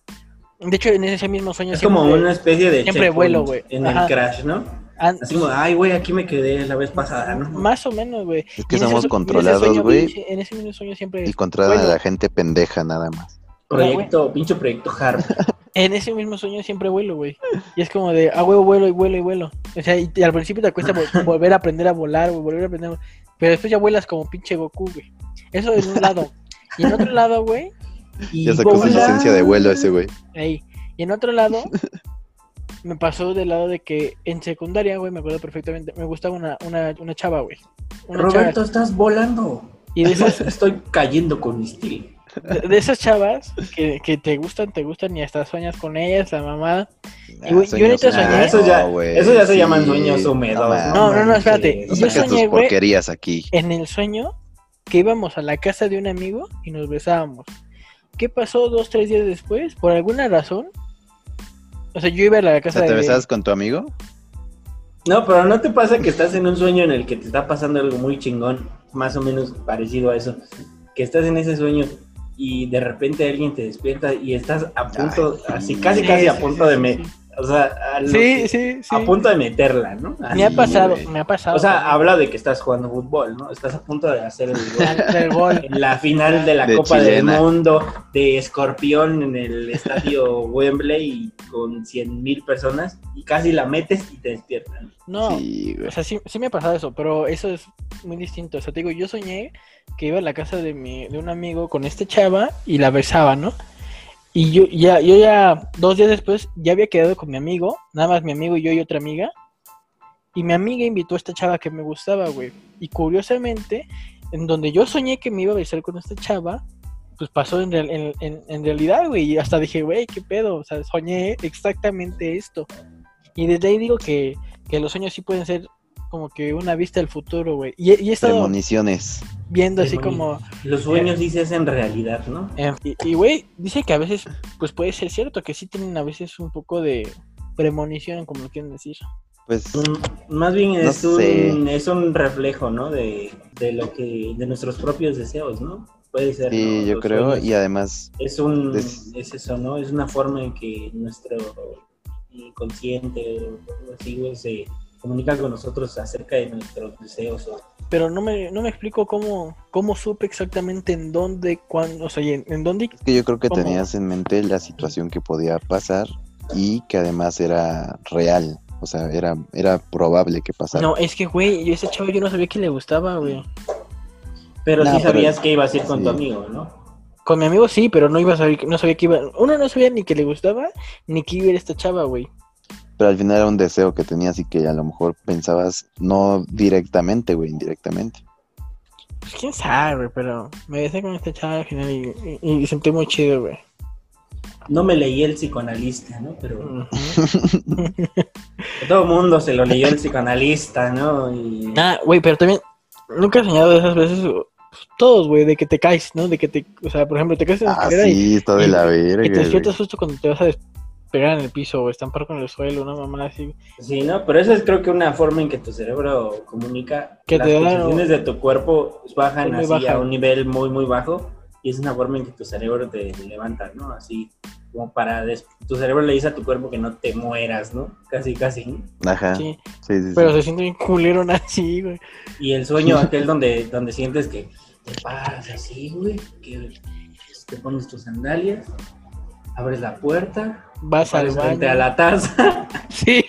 Speaker 1: De hecho, en ese mismo sueño
Speaker 3: Es como una especie de...
Speaker 1: siempre vuelo, güey.
Speaker 3: En
Speaker 1: Ajá.
Speaker 3: el crash, ¿no? Así como, ay, güey, aquí me quedé la vez pasada, ¿no?
Speaker 1: Más o menos, güey.
Speaker 2: Es que
Speaker 1: ese
Speaker 2: controlados, güey.
Speaker 1: En ese mismo sueño siempre.
Speaker 2: Y controlan
Speaker 1: vuelo.
Speaker 2: a la gente pendeja nada más.
Speaker 3: Proyecto, pinche proyecto Harvard. [LAUGHS]
Speaker 1: En ese mismo sueño siempre vuelo, güey. Y es como de, ah, huevo, vuelo y vuelo y vuelo. O sea, y, y al principio te cuesta vol- [LAUGHS] volver a aprender a volar, güey, volver a aprender. a- Pero después ya vuelas como pinche Goku, güey. Eso en un lado. Y en otro lado, güey,
Speaker 3: Y
Speaker 2: Ya sacó su licencia de vuelo ese güey.
Speaker 1: ahí. Y en otro lado, [LAUGHS] me pasó del lado de que en secundaria, güey, me acuerdo perfectamente, me gustaba una, una, una chava, güey.
Speaker 3: Roberto,
Speaker 1: chava.
Speaker 3: estás volando.
Speaker 1: Y de esas,
Speaker 3: Estoy cayendo con mi estilo.
Speaker 1: De, de esas chavas que, que te gustan, te gustan y hasta sueñas con ellas, la mamada.
Speaker 2: Ah,
Speaker 1: Y, güey, yo
Speaker 2: sueños
Speaker 1: ahorita soñé-
Speaker 3: Ah, eso ya, eso ya se llaman sueños húmedos.
Speaker 1: No, no, no, espérate.
Speaker 2: No
Speaker 1: Y yo
Speaker 2: saques
Speaker 1: soñé,
Speaker 2: tus
Speaker 1: güey,
Speaker 2: porquerías aquí.
Speaker 1: en el sueño que íbamos a la casa de un amigo y nos besábamos. ¿Qué pasó dos, tres días después? Por alguna razón. O sea, yo iba a la
Speaker 2: O
Speaker 1: casa
Speaker 2: sea, ¿te
Speaker 1: de...
Speaker 2: besabas con tu amigo?
Speaker 3: No, pero no te pasa que estás en un sueño en el que te está pasando algo muy chingón, más o menos parecido a eso. Que estás en ese sueño y de repente alguien te despierta y estás a punto,
Speaker 2: Ay,
Speaker 3: así
Speaker 2: sí.
Speaker 3: casi
Speaker 1: Sí,
Speaker 3: casi a punto
Speaker 1: sí,
Speaker 3: de me,
Speaker 1: sí.
Speaker 3: O sea,
Speaker 1: Sí,
Speaker 3: que-
Speaker 1: sí, sí.
Speaker 3: a punto de meterla, ¿no?
Speaker 1: Me ha pasado,
Speaker 2: güey.
Speaker 1: me ha pasado.
Speaker 3: O sea, habla de que estás jugando fútbol, ¿no? Estás a punto de hacer el gol.
Speaker 1: gol.
Speaker 3: En la final de la
Speaker 2: De
Speaker 3: Copa
Speaker 2: chilena.
Speaker 3: del Mundo de Escorpión en el estadio Wembley con 100 mil personas y casi la metes y te despiertan.
Speaker 1: No,
Speaker 2: Sí,
Speaker 1: o sea, sí, sí me ha pasado eso, pero eso es muy distinto. O sea, te digo, yo soñé que iba a la casa de, mi, de un amigo con este chava y la besaba, ¿no? Y yo ya, yo ya, dos días después, ya había quedado con mi amigo, nada más mi amigo y yo y otra amiga. Y mi amiga invitó a esta chava que me gustaba, güey. Y curiosamente, en donde yo soñé que me iba a besar con esta chava, pues pasó en, en, realidad, güey. Y hasta dije, güey, qué pedo. O sea, soñé exactamente esto. Y desde ahí digo que, que los sueños sí pueden ser como que una vista del futuro, güey. Y, y he
Speaker 2: Premoniciones.
Speaker 1: Viendo así como...
Speaker 3: Los sueños sí se hacen realidad, ¿no?
Speaker 1: eh, y, güey, dice que a veces, pues puede ser cierto, que sí tienen a veces un poco de premonición, como lo quieren decir.
Speaker 2: Pues
Speaker 3: Mm, Más bien
Speaker 2: No
Speaker 3: es, un, es un reflejo, ¿no? De, de lo que, de nuestros propios deseos, ¿no? Puede ser.
Speaker 2: sí,
Speaker 3: ¿no?
Speaker 2: yo
Speaker 3: Los
Speaker 2: creo.
Speaker 3: sueños.
Speaker 2: Y además,
Speaker 3: Es un,
Speaker 2: Des-
Speaker 3: es eso, ¿no? Es una forma en que nuestro inconsciente o así, güey, se comunica con nosotros acerca de nuestros deseos. o-
Speaker 1: Pero no me, no me explico cómo, cómo supe exactamente en dónde, cuándo, o sea, y en, en dónde...
Speaker 2: es que yo creo que
Speaker 1: ¿Cómo?
Speaker 2: tenías en mente la situación que podía pasar y que además era real. O sea, era, era probable que pasara.
Speaker 1: No, es que, güey, yo ese chavo yo no sabía que le gustaba, güey.
Speaker 3: Pero
Speaker 2: No,
Speaker 3: sí
Speaker 2: pero-
Speaker 3: sabías que ibas a ir con tu
Speaker 2: sí.
Speaker 3: amigo, ¿no?
Speaker 1: Con mi amigo sí, pero no iba a saber, no sabía que iba... Uno no sabía ni que le gustaba, ni que iba a ir esta chava, güey.
Speaker 2: Pero al final era un deseo que tenías y que a lo mejor pensabas no directamente, güey, indirectamente.
Speaker 1: Pues quién sabe, güey, pero me besé con esta chava al final y, y, y sentí muy chido, güey.
Speaker 3: No me leí el psicoanalista, ¿no? Pero [LAUGHS] [LAUGHS] todo el mundo se lo leyó el psicoanalista, ¿no? Y
Speaker 1: Ah, güey, pero también nunca he soñado de esas veces, todos, güey, de que te caes, ¿no? De que te, o sea, por ejemplo, te caes en la
Speaker 2: Ah,
Speaker 1: escalera y,
Speaker 2: sí, está de
Speaker 1: y-
Speaker 2: la
Speaker 1: y
Speaker 2: verga.
Speaker 1: te
Speaker 2: güey.
Speaker 1: despiertas justo cuando te vas a despegar en el piso o estampar con el suelo, una mamá así.
Speaker 3: Sí, ¿no? Pero eso es creo que una forma en que tu cerebro comunica
Speaker 1: Que
Speaker 3: las
Speaker 1: te da-
Speaker 3: pulsaciones de tu cuerpo bajan así a
Speaker 1: bajas.
Speaker 3: un nivel muy, muy bajo y es una forma en que tu cerebro te levanta, ¿no? Así como para... des- Tu cerebro le dice a tu cuerpo que no te mueras, ¿no? Casi, casi.
Speaker 2: Ajá.
Speaker 1: Sí,
Speaker 2: Sí, sí, sí.
Speaker 1: pero se siente bien culero así, [LAUGHS] güey.
Speaker 3: Y el sueño [LAUGHS] aquel donde, donde sientes que te paras así, güey, que te pones tus sandalias, abres la puerta,
Speaker 1: Vas al
Speaker 3: frente
Speaker 1: baño.
Speaker 3: a la taza [LAUGHS]
Speaker 1: Sí,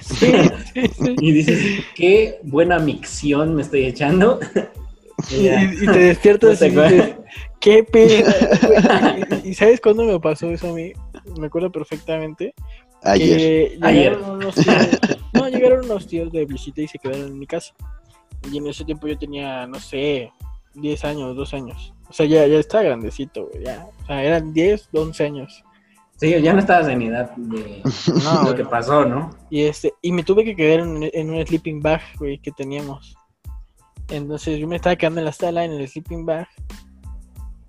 Speaker 1: sí, sí, sí.
Speaker 3: y dices, qué buena micción me estoy echando. Y [LAUGHS]
Speaker 1: Y,
Speaker 3: ya.
Speaker 1: y te despiertas
Speaker 3: No
Speaker 1: y dices, qué pedo. [LAUGHS] güey. ¿Y sabes cuándo me pasó eso a mí? Me acuerdo perfectamente.
Speaker 2: Ayer.
Speaker 1: que
Speaker 3: Ayer.
Speaker 1: unos tíos, no, llegaron unos tíos de visita y se quedaron en mi casa. Y en ese tiempo yo tenía, no sé, 10 años, 2 años. O sea, ya, ya estaba grandecito, güey, ya. O sea, eran 10, 11 años.
Speaker 3: Sí, ya no estabas en edad de [LAUGHS]
Speaker 1: No,
Speaker 3: lo que pasó, ¿no?
Speaker 1: Y este, y me tuve que quedar en, en un sleeping bag, güey, que teníamos. Entonces yo me estaba quedando en la sala, en el sleeping bag,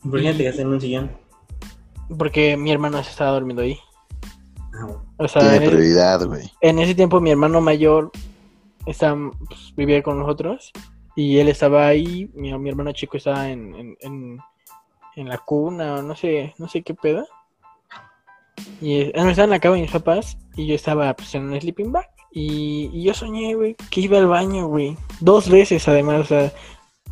Speaker 3: ¿Por qué te quedaste en un sillón?
Speaker 1: porque mi hermano se estaba durmiendo ahí.
Speaker 3: Ah, bueno.
Speaker 1: O sea, en
Speaker 2: Tiene
Speaker 1: ese,
Speaker 2: prioridad, güey.
Speaker 1: en ese tiempo mi hermano mayor estaba, pues, vivía con nosotros y él estaba ahí, mi, mi hermano chico estaba en, en, en, la cuna o no sé, no sé qué pedo. Y eh, no, estaba en la cama de mis papás y yo estaba pues, en un sleeping bag. Y, y yo soñé, güey, que iba al baño, güey. Dos veces además, o sea,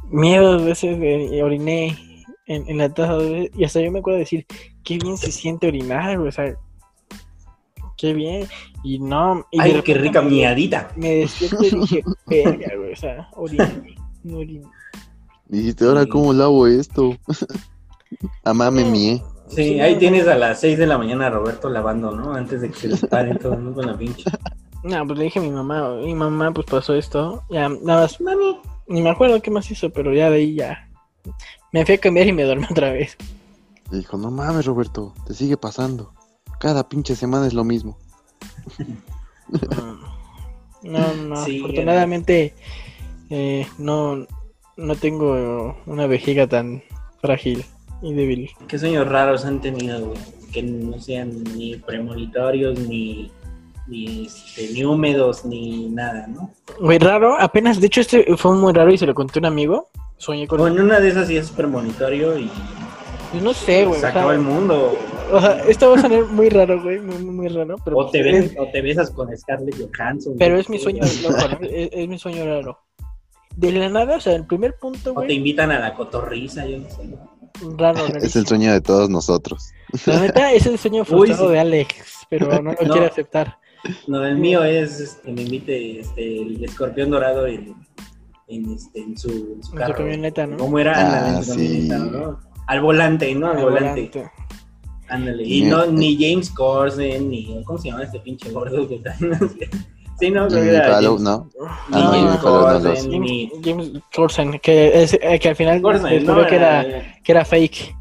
Speaker 1: miedo dos veces eh, oriné en, en la taza. Y hasta yo me acuerdo de decir, qué bien se siente orinar, güey, o sea, qué bien. Y no, y
Speaker 3: Ay, qué rica
Speaker 1: me-
Speaker 3: miadita.
Speaker 1: me despierto y dije, [LAUGHS] verga, güey, o sea, oriné, no oriné.
Speaker 2: Dijiste, ahora
Speaker 3: Sí.
Speaker 2: cómo lavo esto. Amá me
Speaker 1: No.
Speaker 2: mié.
Speaker 3: Sí, ahí tienes a las 6 de la mañana a Roberto lavando, ¿no? Antes de que se les pare todo ¿no? con la pinche.
Speaker 1: No, pues le dije a mi mamá, mi mamá pues pasó esto, ya nada más,
Speaker 3: Mami.
Speaker 1: ni me acuerdo qué más hizo, pero ya de ahí ya. Me fui a cambiar y me dormí otra vez.
Speaker 2: Le dijo, no mames, Roberto, te sigue pasando. Cada pinche semana es lo mismo. [LAUGHS]
Speaker 1: No, no,
Speaker 3: Sí,
Speaker 1: afortunadamente eh, no, no tengo una vejiga tan frágil y débil.
Speaker 3: ¿Qué sueños raros han tenido, güey? Que no sean ni premonitorios, ni, ni, este, ni húmedos, ni nada, ¿no?
Speaker 1: Muy raro, apenas, de hecho este fue muy raro y se lo conté a un amigo. Soñé con...
Speaker 3: O en una de esas sí es premonitorio y
Speaker 1: Pues no sé, güey.
Speaker 3: se
Speaker 1: o sea,
Speaker 3: acaba el mundo.
Speaker 1: O sea, esto va a sonar muy raro, güey, muy, muy raro, pero...
Speaker 3: O te,
Speaker 1: es-
Speaker 3: ves- o te besas con Scarlett Johansson.
Speaker 1: Pero
Speaker 3: güey.
Speaker 1: es mi sueño es, es mi sueño raro. De la nada, o sea, el primer punto,
Speaker 3: O te invitan a la cotorriza, yo no sé.
Speaker 1: raro, [LAUGHS]
Speaker 2: Es el sueño de todos nosotros.
Speaker 1: La neta, [LAUGHS] es el sueño
Speaker 3: Uy,
Speaker 1: frustrado
Speaker 3: sí.
Speaker 1: de Alex, pero no lo [LAUGHS]
Speaker 3: No.
Speaker 1: quiere aceptar.
Speaker 3: No, el mío es este, que me invite este, el escorpión dorado en, en, este, en su, en su
Speaker 1: En su
Speaker 3: carro.
Speaker 1: camioneta, ¿no?
Speaker 3: ¿Cómo era?
Speaker 2: Ah,
Speaker 3: su
Speaker 2: sí.
Speaker 3: camioneta, ¿no? Al volante, ¿no? Al,
Speaker 1: Al
Speaker 3: volante.
Speaker 1: volante.
Speaker 3: Ándale. Y no, ni James Corden, ni. ¿Cómo se llama este pinche gordo que está? sí, no, creo que era James,
Speaker 2: ¿no?
Speaker 1: No,
Speaker 2: Ah, no,
Speaker 3: James
Speaker 1: James,
Speaker 3: ni.
Speaker 1: James que, es, eh, que al final
Speaker 3: Corden,
Speaker 1: descubrió
Speaker 3: ¿no?
Speaker 1: que, era, que era fake.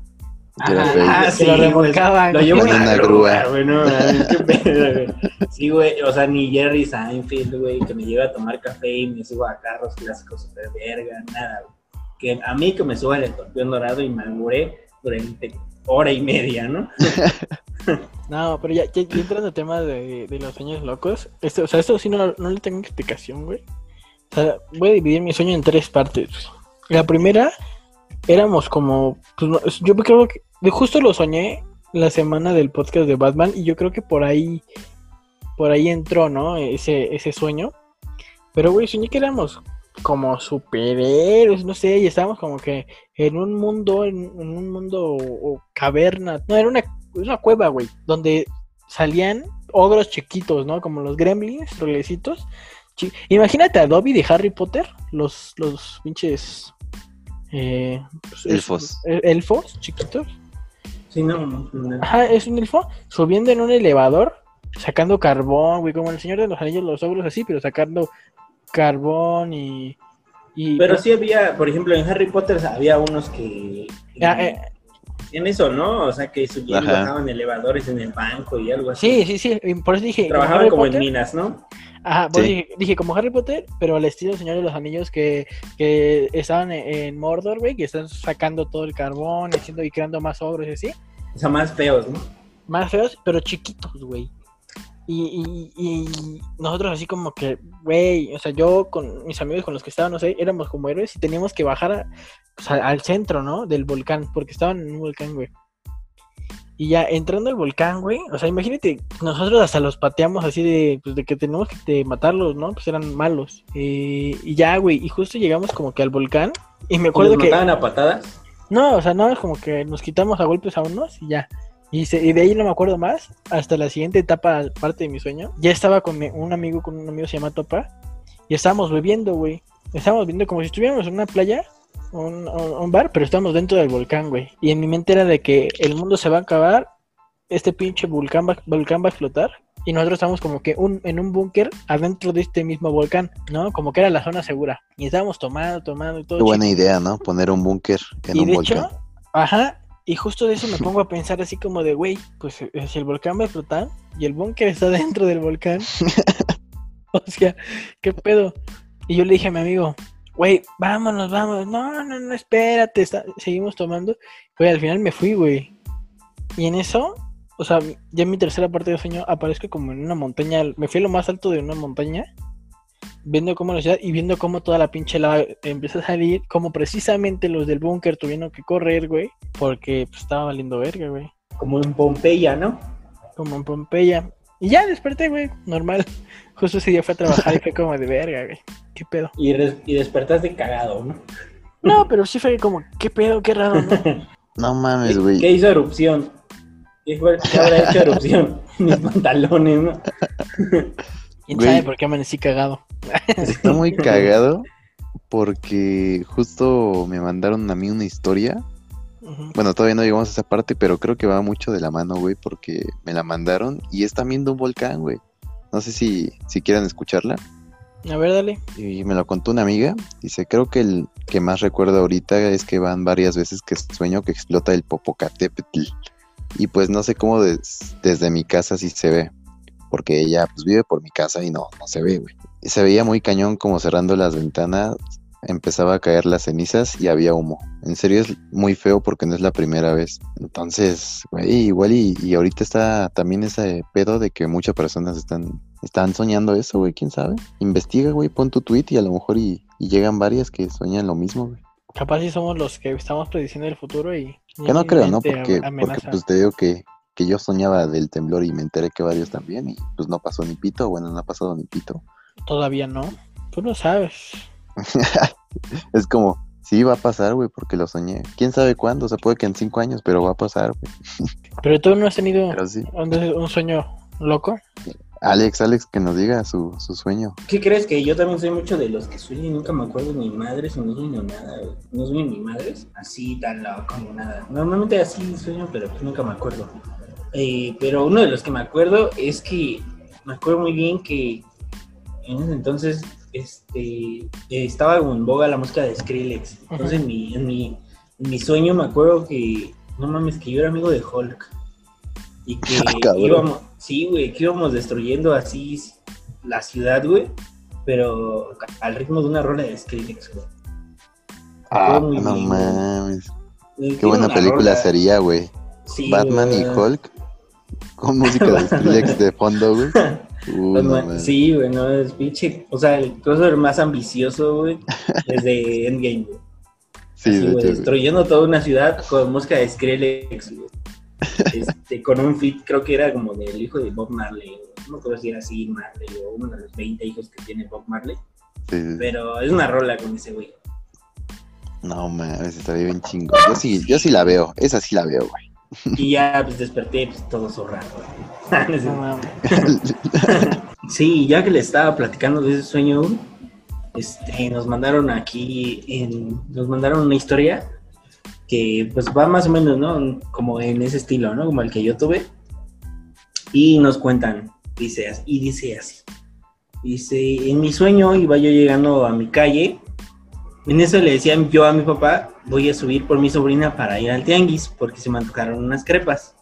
Speaker 2: Que era fake.
Speaker 3: ah, sí,
Speaker 1: lo
Speaker 3: güey,
Speaker 1: remolcaban.
Speaker 3: Lo llevo en
Speaker 2: una
Speaker 3: grúa,
Speaker 2: grúa.
Speaker 3: güey, no, mames, qué [LAUGHS] pedo, güey. Sí, güey, o sea, ni Jerry Seinfeld, güey, que me lleva a tomar café y me suba a carros clásicos super verga, nada, güey. Que a mí que me suba el escorpión dorado y me alburé durante hora y media, ¿no? [LAUGHS]
Speaker 1: No, pero ya, ya, ya entrando al tema de, de los sueños locos, esto, o sea, esto sí no, no le tengo explicación, güey. O sea, voy a dividir mi sueño en tres partes. La primera, éramos como, pues, yo creo que, justo lo soñé la semana del podcast de Batman y yo creo que por ahí, por ahí entró, ¿no? Ese, ese sueño. Pero, güey, soñé que éramos como superhéroes, no sé, y estábamos como que en un mundo, en, en un mundo o, o caverna, no, era una, una cueva, güey, donde salían ogros chiquitos, ¿no? Como los gremlins, rolecitos. Imagínate a Dobby de Harry Potter, los, los pinches... eh, pues, es-
Speaker 2: Elfos.
Speaker 1: elfos chiquitos.
Speaker 3: Sí, no, no, no.
Speaker 1: Ajá, es un elfo subiendo en un elevador, sacando carbón, güey, como el Señor de los Anillos, los ogros así, pero sacando carbón y... y
Speaker 3: Pero sí había, por ejemplo, en Harry Potter había unos que.
Speaker 1: Ah, eh.
Speaker 3: En eso, ¿no? O sea, que subían y
Speaker 2: Ajá.
Speaker 3: bajaban elevadores en el banco y algo así.
Speaker 1: Sí, sí, sí, por eso dije...
Speaker 3: Trabajaban como en minas, ¿no?
Speaker 1: Ajá, pues
Speaker 2: Sí.
Speaker 1: dije, dije como Harry Potter, pero al estilo del Señor de los Anillos que, que estaban en, en Mordor, güey, que están sacando todo el carbón y haciendo y creando más ogros y así.
Speaker 3: O sea, más feos, ¿no?
Speaker 1: Más feos, pero chiquitos, güey. Y, y, y nosotros así como que, güey, o sea, yo con mis amigos con los que estaban, no sé, éramos como héroes y teníamos que bajar a- pues, al- al centro, ¿no? Del volcán, porque estaban en un volcán, güey. Y ya entrando al volcán, güey, o sea, imagínate, nosotros hasta los pateamos así de, pues, de que tenemos que de matarlos, ¿no? Pues eran malos. Eh, y ya, güey, y justo llegamos como que al volcán y me
Speaker 3: ¿Y
Speaker 1: acuerdo
Speaker 3: los
Speaker 1: que...
Speaker 3: mataban a patadas?
Speaker 1: No, o sea, no, es como que nos quitamos a golpes a unos y ya. Y, se- y de ahí no me acuerdo más. Hasta la siguiente etapa, parte de mi sueño. Ya estaba con mi- un amigo, con un amigo se llama Topa. Y estábamos bebiendo, güey. Estábamos viendo como si estuviéramos en una playa, un, un- bar, pero estábamos dentro del volcán, güey. Y en mi mente era de que el mundo se va a acabar, este pinche volcán va, volcán va a explotar. Y nosotros estamos como que un, en un búnker adentro de este mismo volcán, ¿no? Como que era la zona segura. Y estábamos tomando, tomando y todo.
Speaker 2: Qué buena idea, ¿no? Poner un búnker en
Speaker 1: Y
Speaker 2: un
Speaker 1: de
Speaker 2: volcán.
Speaker 1: hecho, ajá, y justo de eso me pongo a pensar así como de, güey, pues eh, si el volcán va a explotar y el búnker está [LAUGHS] dentro del volcán, [LAUGHS] o sea, ¿qué pedo? Y yo le dije a mi amigo, güey, vámonos, vámonos, no, no, no, espérate, está- seguimos tomando. Güey, al final me fui, güey. Y en eso, o sea, ya en mi tercera parte del sueño aparezco como en una montaña, me fui a lo más alto de una montaña viendo cómo la ciudad y viendo cómo toda la pinche lava empieza a salir, como precisamente los del búnker tuvieron que correr, güey, porque pues, estaba valiendo verga, güey,
Speaker 3: Como en Pompeya, ¿no?
Speaker 1: como en Pompeya. Y ya desperté, güey, normal. [LAUGHS] Justo ese día fue a trabajar y fue como de verga, güey. ¿Qué pedo?
Speaker 3: Y, y despertaste cagado, ¿no?
Speaker 1: No, pero sí fue como, ¿qué pedo? Qué raro, ¿no? [LAUGHS]
Speaker 2: No mames,
Speaker 3: ¿Qué,
Speaker 2: güey.
Speaker 3: qué hizo erupción? ¿Qué, fue- qué habrá hecho erupción? [LAUGHS] Mis pantalones, ¿no?
Speaker 1: ¿Quién
Speaker 2: Güey.
Speaker 1: sabe por qué amanecí cagado?
Speaker 2: Está muy [LAUGHS] cagado porque justo me mandaron a mí una historia. Bueno, todavía no llegamos a esa parte, pero creo que va mucho de la mano, güey, porque me la mandaron y es también de un volcán, güey. No sé si, si quieran escucharla.
Speaker 1: A ver, dale.
Speaker 2: Y me lo contó una amiga. Dice, creo que el que más recuerdo ahorita es que van varias veces que sueño que explota el Popocatépetl. Y pues no sé cómo des- desde mi casa sí se ve. Porque ella pues vive por mi casa y no, no se ve, güey. Se veía muy cañón como cerrando las ventanas. Empezaba a caer las cenizas y había humo. En serio es muy feo porque no es la primera vez. Entonces, güey, igual y, y ahorita está también ese pedo de que muchas personas están, están soñando eso, güey, quién sabe. Investiga, güey, pon tu tweet y a lo mejor y, y llegan varias que sueñan lo mismo, güey.
Speaker 1: Capaz si somos los que estamos prediciendo el futuro y...
Speaker 2: Que no creo, ¿no? Porque, porque pues te digo que, que yo soñaba del temblor y me enteré que varios también y pues no pasó ni pito, bueno, no ha pasado ni pito.
Speaker 1: Todavía no. Tú no sabes. [LAUGHS]
Speaker 2: es como, sí va a pasar, güey, porque lo soñé. ¿Quién sabe cuándo? O sea, puede que en cinco años, pero va a pasar, güey. [LAUGHS]
Speaker 1: Pero tú no has tenido
Speaker 2: sí.
Speaker 1: un, un sueño loco.
Speaker 2: Alex, Alex, que nos diga su, su sueño.
Speaker 3: ¿Qué crees? Que yo también soy mucho de los que sueño y nunca me acuerdo ni madres o no sueño nada, güey. No sueño ni madres, así tan loco ni nada. Normalmente así sueño, pero pues nunca me acuerdo. Eh, pero uno de los que me acuerdo es que me acuerdo muy bien que en ese entonces este, estaba en boga la música de Skrillex. Entonces en, mi, en, mi, en mi sueño me acuerdo que, no mames, que yo era amigo de Hulk. Y que [LAUGHS]
Speaker 2: Ah,
Speaker 3: íbamos, sí, güey, que íbamos destruyendo así la ciudad, güey. Pero al ritmo de una rola de Skrillex, güey.
Speaker 2: Ah, no
Speaker 3: bien,
Speaker 2: mames. Qué buena película
Speaker 3: rola-
Speaker 2: sería, güey.
Speaker 3: sí,
Speaker 2: Batman y. Hulk con música de [LAUGHS] Skrillex de fondo, güey. No
Speaker 3: sí, güey, no es pinche. O sea, el crossover más ambicioso, güey, desde [LAUGHS] Endgame, güey.
Speaker 2: Sí,
Speaker 3: Así,
Speaker 2: de
Speaker 3: güey,
Speaker 2: hecho, güey.
Speaker 3: destruyendo toda una ciudad con música de Skrillex, güey. [LAUGHS] Este, con un fit, creo que era como del hijo de Bob Marley, güey. No acuerdo si era así Marley o uno de los 20 hijos que tiene Bob Marley.
Speaker 2: Sí.
Speaker 3: Pero es una rola con ese güey.
Speaker 2: No mames, estaría bien chingón. Yo sí, yo sí la veo. Esa sí la veo, güey.
Speaker 3: Y ya pues desperté pues, todo [LAUGHS]
Speaker 1: mames.
Speaker 3: Sí, ya que le estaba platicando de ese sueño, este, nos mandaron aquí, en, nos mandaron una historia que pues va más o menos, ¿no? Como en ese estilo, ¿no? Como el que yo tuve. Y nos cuentan, dice y dice así. Dice, en mi sueño iba yo llegando a mi calle. En eso le decían yo a mi papá, voy a subir por mi sobrina para ir al tianguis, porque se me antojaron unas crepas.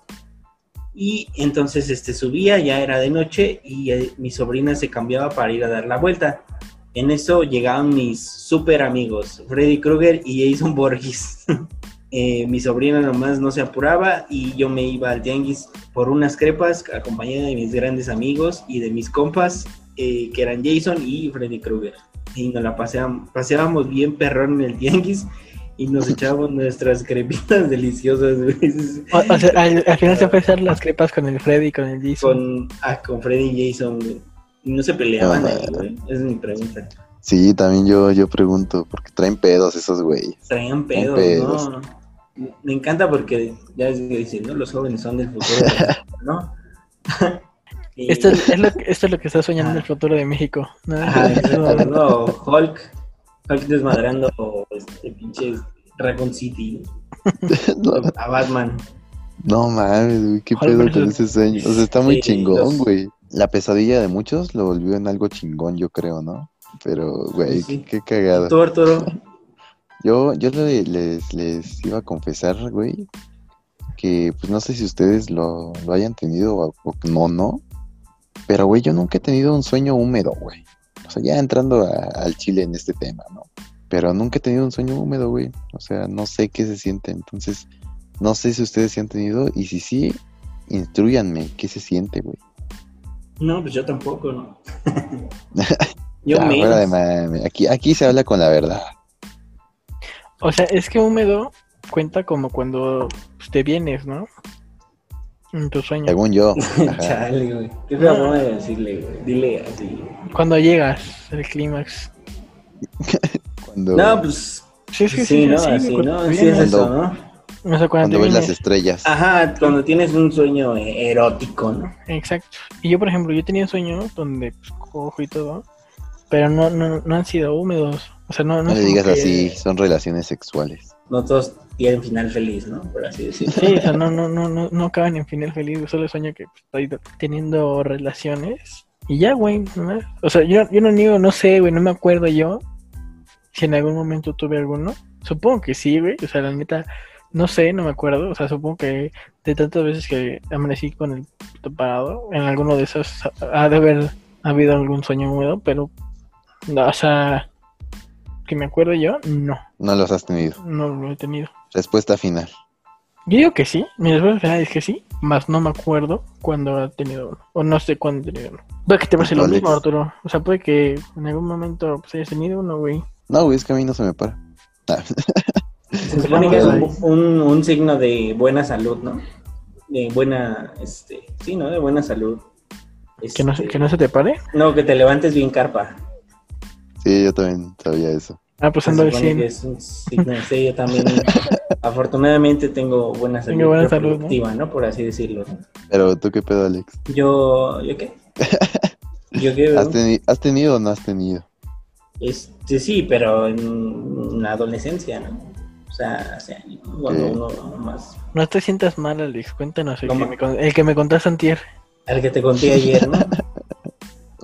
Speaker 3: Y entonces este subía, ya era de noche y eh, mi sobrina se cambiaba para ir a dar la vuelta. En eso llegaban mis super amigos, Freddy Krueger y Jason Borges. [LAUGHS] Eh, mi sobrina nomás no se apuraba y yo me iba al tianguis por unas crepas acompañada de mis grandes amigos y de mis compas eh, que eran Jason y Freddy Krueger. Y nos la paseábamos, paseábamos bien perrón en el tianguis y nos echábamos nuestras crepitas [LAUGHS] deliciosas. güey.
Speaker 1: O, o sea, al, al final se fue a hacer las crepas con el Freddy y con el Jason.
Speaker 3: con, ah, con Freddy y Jason, güey. Y no se peleaban ahí, güey. Esa es mi pregunta.
Speaker 2: Sí, también yo, yo pregunto, porque traen pedos esos güeyes.
Speaker 3: Traían pedos,
Speaker 2: pedos.
Speaker 3: ¿no? Me encanta porque ya es que dicen, ¿no? Los jóvenes son del futuro, [LAUGHS] ¿no? Y-
Speaker 1: Esto es, es lo, que- esto es lo que está soñando el futuro de México. ¿no?
Speaker 3: No, [LAUGHS] Hulk desmadrando este pinche Dragon City [LAUGHS]
Speaker 2: No,
Speaker 3: a Batman.
Speaker 2: no mames, güey, qué pedo con ese sueño. O sea, está muy
Speaker 3: Sí,
Speaker 2: chingón,
Speaker 3: los-
Speaker 2: güey. La pesadilla de muchos lo volvió en algo chingón, yo creo, ¿no? Pero, güey,
Speaker 3: Sí.
Speaker 2: qué, qué cagado.
Speaker 3: Tú, Arturo, [LAUGHS]
Speaker 2: Yo, yo le- les, les iba a confesar, güey, que pues no sé si ustedes lo, lo hayan tenido o, o no, no. Pero, güey, yo nunca he tenido un sueño húmedo, güey. O sea, ya entrando a- al chile en este tema, ¿no? Pero nunca he tenido un sueño húmedo, güey. O sea, no sé qué se siente. Entonces, no sé si ustedes sí han tenido. Y si sí, instruyanme qué se siente, güey.
Speaker 3: no, pues yo tampoco, ¿no? [LAUGHS] [LAUGHS] yo
Speaker 2: Ya,
Speaker 3: menos.
Speaker 2: Aquí, aquí se habla con la verdad.
Speaker 1: O sea, es que húmedo cuenta como cuando pues, te vienes, ¿no? En tu sueño.
Speaker 2: Según yo. [LAUGHS]
Speaker 3: Chale, güey. Qué fea forma de decirle, güey. Dile así.
Speaker 1: Cuando llegas al clímax. [LAUGHS]
Speaker 2: Cuando,
Speaker 3: No, pues
Speaker 1: Sí, sí, sí.
Speaker 3: sí, ¿no?
Speaker 1: sí,
Speaker 3: Así, ¿no? Sí es eso, ¿no?
Speaker 1: O sea, cuando,
Speaker 2: cuando ves las estrellas.
Speaker 3: Ajá, cuando tienes un sueño erótico, ¿no?
Speaker 1: Exacto. Y yo, por ejemplo, yo tenía sueños donde pues, cojo y todo, pero no, no, no han sido húmedos. O sea, no, no,
Speaker 2: No le digas
Speaker 1: que-
Speaker 2: así, son relaciones sexuales.
Speaker 3: No todos tienen final feliz, ¿no? Por así decirlo.
Speaker 1: Sí, o sea, no, no, no, no, no acaban en final feliz, solo sueño que estoy teniendo relaciones y ya, güey, ¿no? O sea, yo, yo no niego, no sé, güey, no me acuerdo yo si en algún momento tuve alguno. Supongo que sí, güey, o sea, la neta, no sé, no me acuerdo, o sea, supongo que de tantas veces que amanecí con el pito parado, en alguno de esos ha de haber habido algún sueño húmedo, pero, no, o sea, que me acuerdo yo, no,
Speaker 2: No los has tenido.
Speaker 1: no lo he tenido.
Speaker 2: Respuesta final.
Speaker 1: Yo digo que sí, mi respuesta final es que sí, más no me acuerdo cuándo ha tenido uno, o no sé cuándo he tenido uno. Puede que te pase lo mismo, Arturo, o sea, puede que en algún momento pues, hayas tenido uno, güey.
Speaker 2: No, güey, es que a mí no se me para. Ah,
Speaker 3: Se [LAUGHS] supone que es un, un- un signo de buena salud, ¿no? de buena, este, sí, ¿no? De buena salud.
Speaker 1: ¿Que no, ¿Que no se te pare?
Speaker 3: no, que te levantes bien carpa.
Speaker 2: Sí, yo también sabía eso.
Speaker 1: Ah, pues ando al
Speaker 3: supone
Speaker 1: 100.
Speaker 3: que es un signo de- sí, yo también, [LAUGHS] afortunadamente tengo buena salud,
Speaker 1: Tengo buena salud, ¿no?
Speaker 3: ¿no? Por así decirlo.
Speaker 2: Pero tú qué pedo, Alex.
Speaker 3: Yo, ¿yo qué? [LAUGHS] ¿Yo qué?
Speaker 2: ¿Has, teni- ¿Has tenido o no has tenido?
Speaker 3: Este, sí, pero en la adolescencia, ¿no? O sea, hace años, cuando uno más...
Speaker 1: No te sientas mal, Alex. Cuéntanos. El,
Speaker 3: ¿Cómo?
Speaker 1: que me, con- el que me contaste antier.
Speaker 3: Al que te conté ayer, ¿no?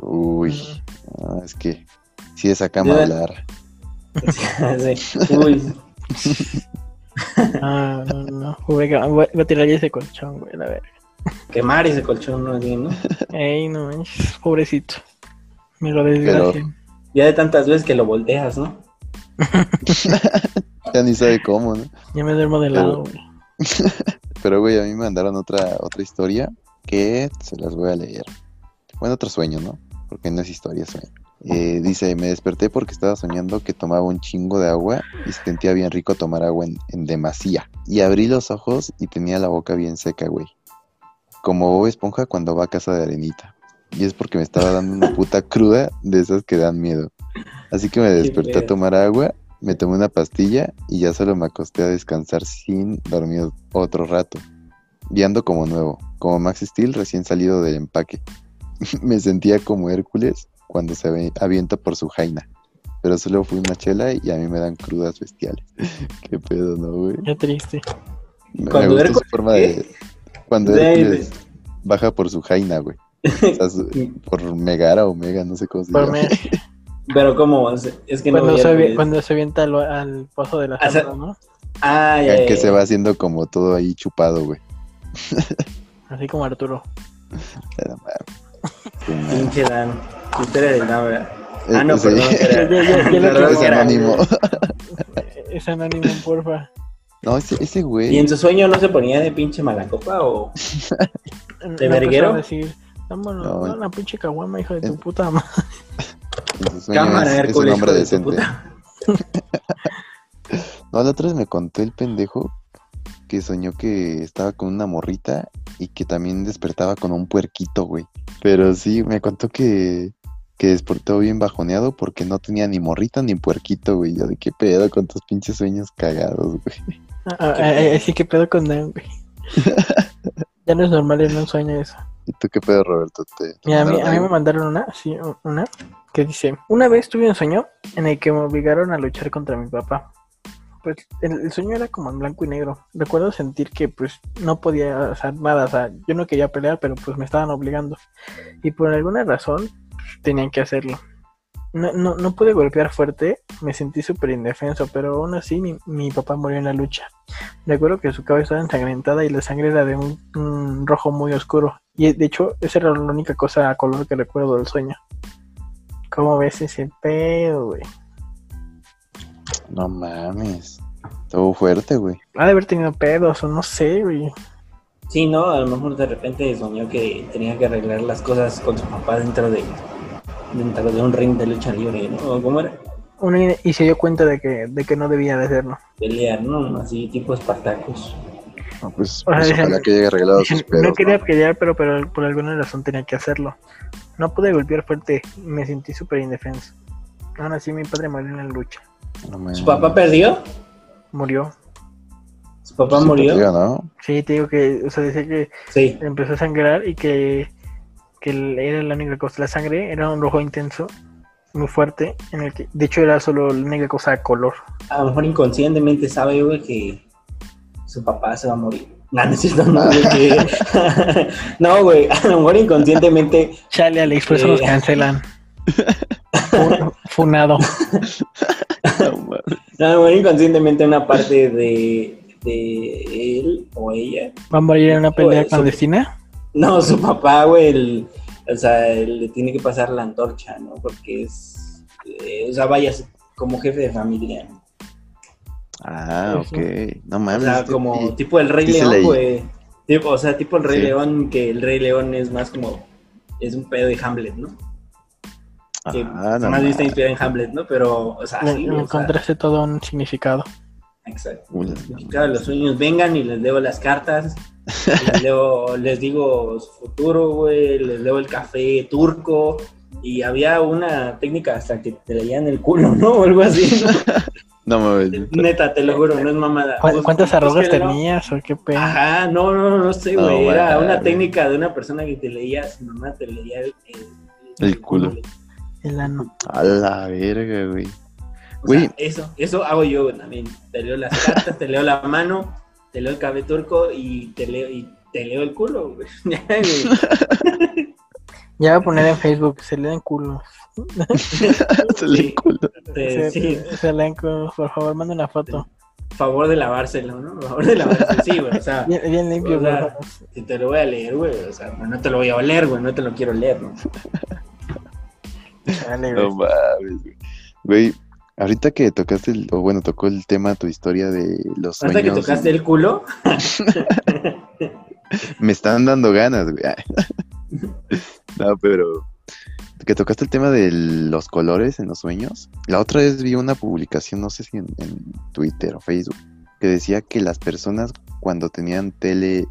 Speaker 3: [LAUGHS]
Speaker 2: Uy, no, es que sí es acá hablar.
Speaker 3: Sí. [LAUGHS] Uy, [LAUGHS]
Speaker 1: Ah, no, no. Voy a, voy a tirar ese colchón, güey. A ver.
Speaker 3: quemar ese colchón, ¿no? Así, ¿no?
Speaker 1: Ey, no manches. Pobrecito. Me lo desgracia.
Speaker 3: Ya de tantas veces que lo volteas, ¿no? [LAUGHS]
Speaker 2: Ya ni sabe cómo, ¿no?
Speaker 1: Ya me duermo de lado, güey.
Speaker 2: Pero, güey, a mí me mandaron otra, otra historia que se las voy a leer. Bueno, otro sueño, ¿no? Porque no es historia, es sueño. Eh, dice, me desperté porque estaba soñando que tomaba un chingo de agua y se sentía bien rico tomar agua en, en demasía. Y abrí los ojos y tenía la boca bien seca, güey. Como Bob Esponja cuando va a casa de arenita. Y es porque me estaba dando una puta cruda de esas que dan miedo. Así que me desperté a tomar agua, me tomé una pastilla y ya solo me acosté a descansar sin dormir otro rato. Y ando como nuevo, como Max Steel recién salido del empaque. [LAUGHS] me sentía como Hércules cuando se avi- avienta por su jaina. Pero solo fui una chela y a mí me dan crudas bestiales. [LAUGHS] Qué pedo, ¿no, güey?
Speaker 1: Qué triste.
Speaker 2: Me, me
Speaker 3: Cuando
Speaker 2: gusta su forma de... Cuando
Speaker 3: De-
Speaker 2: baja por su jaina, güey. O sea, su- [LAUGHS] por Megara o Mega, no sé cómo se llama.
Speaker 1: me- [LAUGHS]
Speaker 3: Pero como, es que
Speaker 1: cuando, se, cuando avienta al, al pozo de la
Speaker 3: Ah,
Speaker 1: ¿no?
Speaker 3: Ah, ya, ya,
Speaker 2: Que
Speaker 3: ya.
Speaker 2: se va haciendo como todo ahí chupado, güey.
Speaker 1: Así como Arturo.
Speaker 3: Pinche Dan. Dan, ¿verdad?
Speaker 2: Eh,
Speaker 3: Ah, no,
Speaker 2: sí.
Speaker 3: perdón. [LAUGHS] era-
Speaker 2: Es [LAUGHS]
Speaker 1: que
Speaker 3: era-
Speaker 2: anónimo. [LAUGHS]
Speaker 1: Es anónimo, porfa.
Speaker 2: No, ese, ese
Speaker 3: ¿Y
Speaker 2: güey.
Speaker 3: en su sueño no se ponía de pinche mala copa o...? ¿De verguero?
Speaker 1: decir, vámonos,
Speaker 2: No.
Speaker 1: no, la pinche caguama, hijo de tu puta madre.
Speaker 3: Cámara,
Speaker 2: es, es un
Speaker 3: Hércules,
Speaker 2: hombre
Speaker 3: de
Speaker 2: decente. No, la otra vez me contó el pendejo que soñó que estaba con una morrita y que también despertaba con un puerquito, güey. Pero sí, me contó que, que despertó bien bajoneado porque no tenía ni morrita ni puerquito, güey. Yo de qué pedo con tus pinches sueños cagados, güey.
Speaker 1: Ah, ah, ah, Así que pedo con Dan, güey. [LAUGHS] Ya no es normal en un sueño eso.
Speaker 2: ¿Y tú qué pedo, Roberto? ¿Te, te
Speaker 1: Mira, a mí, a mí me mandaron una, sí, una, que dice, una vez tuve un sueño en el que me obligaron a luchar contra mi papá. Pues el, sueño era como en blanco y negro. Recuerdo sentir que pues no podía hacer nada, o sea, yo no quería pelear, pero pues me estaban obligando. Y por alguna razón pues, tenían que hacerlo. No, no, no pude golpear fuerte, me sentí súper indefenso, pero aún así mi, mi papá murió en la lucha. Recuerdo que su cabeza estaba ensangrentada y la sangre era de un, un rojo muy oscuro. Y de hecho, esa era la única cosa a color que recuerdo del sueño. ¿Cómo ves ese pedo, güey?
Speaker 2: No mames. Estuvo fuerte, güey.
Speaker 1: Ha de haber tenido pedos o no sé, güey.
Speaker 3: Sí, ¿no? A lo mejor de repente soñó que tenía que arreglar las cosas con su papá dentro de dentro de un ring de lucha libre, ¿no? ¿O ¿Cómo era?
Speaker 1: Y- se dio cuenta de que, de que no debía de hacerlo.
Speaker 3: Pelear, ¿no? Así tipo Espartacus.
Speaker 2: No, pues,
Speaker 1: O sea,
Speaker 2: pues, ojalá que haya arreglado sus pedos.
Speaker 1: no quería
Speaker 2: ¿no?
Speaker 1: pelear, pero, pero por alguna razón tenía que hacerlo. No pude golpear fuerte, me sentí súper indefenso. Aún así mi padre murió en la lucha.
Speaker 2: No.
Speaker 3: ¿Su papá perdió?
Speaker 1: Murió.
Speaker 3: ¿Su papá
Speaker 2: Sí,
Speaker 3: murió?
Speaker 2: perdió, ¿no?
Speaker 1: Sí, te digo que, o sea, decía que
Speaker 3: Sí.
Speaker 1: empezó a sangrar y que, que era la única cosa. La sangre era un rojo intenso, muy fuerte, en el que, de hecho, era solo la única cosa de color.
Speaker 3: A lo mejor inconscientemente sabe, güey, que su papá se va a morir. No, no güey, que- [LAUGHS] no, güey, a lo mejor inconscientemente
Speaker 1: Chale, Alex, por eso
Speaker 3: Eh.
Speaker 1: nos cancelan. [LAUGHS] Fu- Funado. [LAUGHS]
Speaker 2: No mames.
Speaker 3: No, a lo mejor inconscientemente una parte de, de él o ella.
Speaker 1: ¿Va a morir en una pelea
Speaker 3: Pues,
Speaker 1: clandestina?
Speaker 3: No, su papá, güey, el- o sea, él le tiene que pasar la antorcha, ¿no? Porque es, eh, o sea, vaya como jefe de familia, ¿no?
Speaker 2: Ah,
Speaker 1: Sí,
Speaker 2: ok. No
Speaker 3: O
Speaker 2: mames.
Speaker 3: sea,
Speaker 2: este-
Speaker 3: como
Speaker 2: y-
Speaker 3: tipo el Rey León, güey. Tipo, o sea, tipo el Rey
Speaker 2: Sí.
Speaker 3: León, que el Rey León es más como, es un pedo de Hamlet, ¿no? Que
Speaker 2: Ah, no
Speaker 3: más bien está en Hamlet, ¿no? Pero, o sea,
Speaker 1: Le,
Speaker 3: sí,
Speaker 1: le
Speaker 3: o sea,
Speaker 1: encontraste todo un significado.
Speaker 3: exacto.
Speaker 2: Uy,
Speaker 3: Claro, los sueños vengan y les debo las cartas les, leo- [LAUGHS] les digo su futuro, güey, les leo el café turco. Y había una técnica hasta que te leían el culo, ¿no? O algo así. ¿no? [LAUGHS]
Speaker 2: No mames. [LAUGHS]
Speaker 3: Neta, te lo juro, no es mamada.
Speaker 1: ¿Cu-
Speaker 3: Pues,
Speaker 1: ¿Cuántas
Speaker 3: pues,
Speaker 1: arrugas tenías o qué pedo?
Speaker 3: Ajá, no, no, no sé,
Speaker 2: No,
Speaker 3: güey. Era una técnica de una persona que te leía, su mamá te leía el, el-
Speaker 2: El culo.
Speaker 1: El ano.
Speaker 2: A la verga, güey.
Speaker 3: O
Speaker 2: Güey.
Speaker 3: sea, eso, eso hago yo también. Te leo las cartas, te leo la mano, te leo el cabello turco y te leo, y te leo el culo, güey. [LAUGHS] Ya,
Speaker 1: voy a poner en Facebook, se leen culos. [LAUGHS]
Speaker 2: Se le
Speaker 3: Sí.
Speaker 2: culo.
Speaker 1: Se,
Speaker 3: sí,
Speaker 1: se leen culos, por favor, manda una foto.
Speaker 3: favor de lavárselo, ¿no? Favor de lavárselo, sí, güey. O sea,
Speaker 1: Bien, bien limpio,
Speaker 3: O sea, te lo voy a leer, güey. O sea, no te lo voy a oler, güey. No te lo quiero leer, ¿no?
Speaker 1: Dale, güey.
Speaker 2: No mames, güey. Güey, ahorita que tocaste, el, o bueno, tocó el tema, tu historia de los
Speaker 3: Hasta que
Speaker 2: sueños.
Speaker 3: tocaste el culo, [LAUGHS]
Speaker 2: Me están dando ganas, güey. [LAUGHS] No, pero que tocaste el tema de los colores en los sueños. La otra vez vi una publicación, no sé si en, en Twitter o Facebook, que decía que las personas cuando tenían tele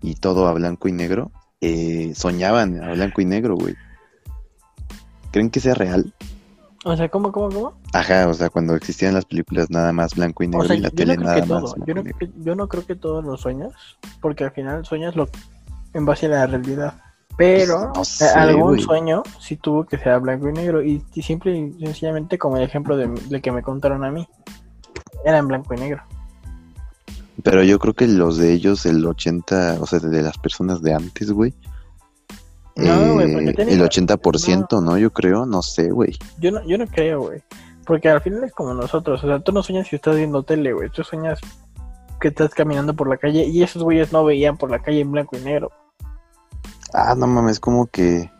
Speaker 2: y todo a blanco y negro, eh, soñaban a blanco y negro, güey. ¿Creen que sea real?
Speaker 1: O sea, ¿cómo, cómo, cómo?
Speaker 2: Ajá, o sea, cuando existían las películas nada más blanco y negro
Speaker 1: O sea,
Speaker 2: y la tele
Speaker 1: no
Speaker 2: nada más.
Speaker 1: Yo no, yo no creo que todos los sueños, porque al final sueñas lo en base a la realidad. Pero
Speaker 2: Pues, no
Speaker 1: eh,
Speaker 2: sé,
Speaker 1: algún sueño sí tuvo que ser blanco y negro. Y, y simple y sencillamente como el ejemplo de, de que me contaron a mí. Era en blanco y negro.
Speaker 2: Pero yo creo que los de ellos, el 80, o sea, de las personas de antes, güey.
Speaker 1: No, güey,
Speaker 2: eh, el 80%, ¿no? Yo creo, no sé, güey.
Speaker 1: Yo no, yo no creo, güey. Porque al final es como nosotros. O sea, tú no sueñas si estás viendo tele, güey. Tú sueñas que estás caminando por la calle y esos güeyes no veían por la calle en blanco y negro.
Speaker 2: Ah, no mames, como que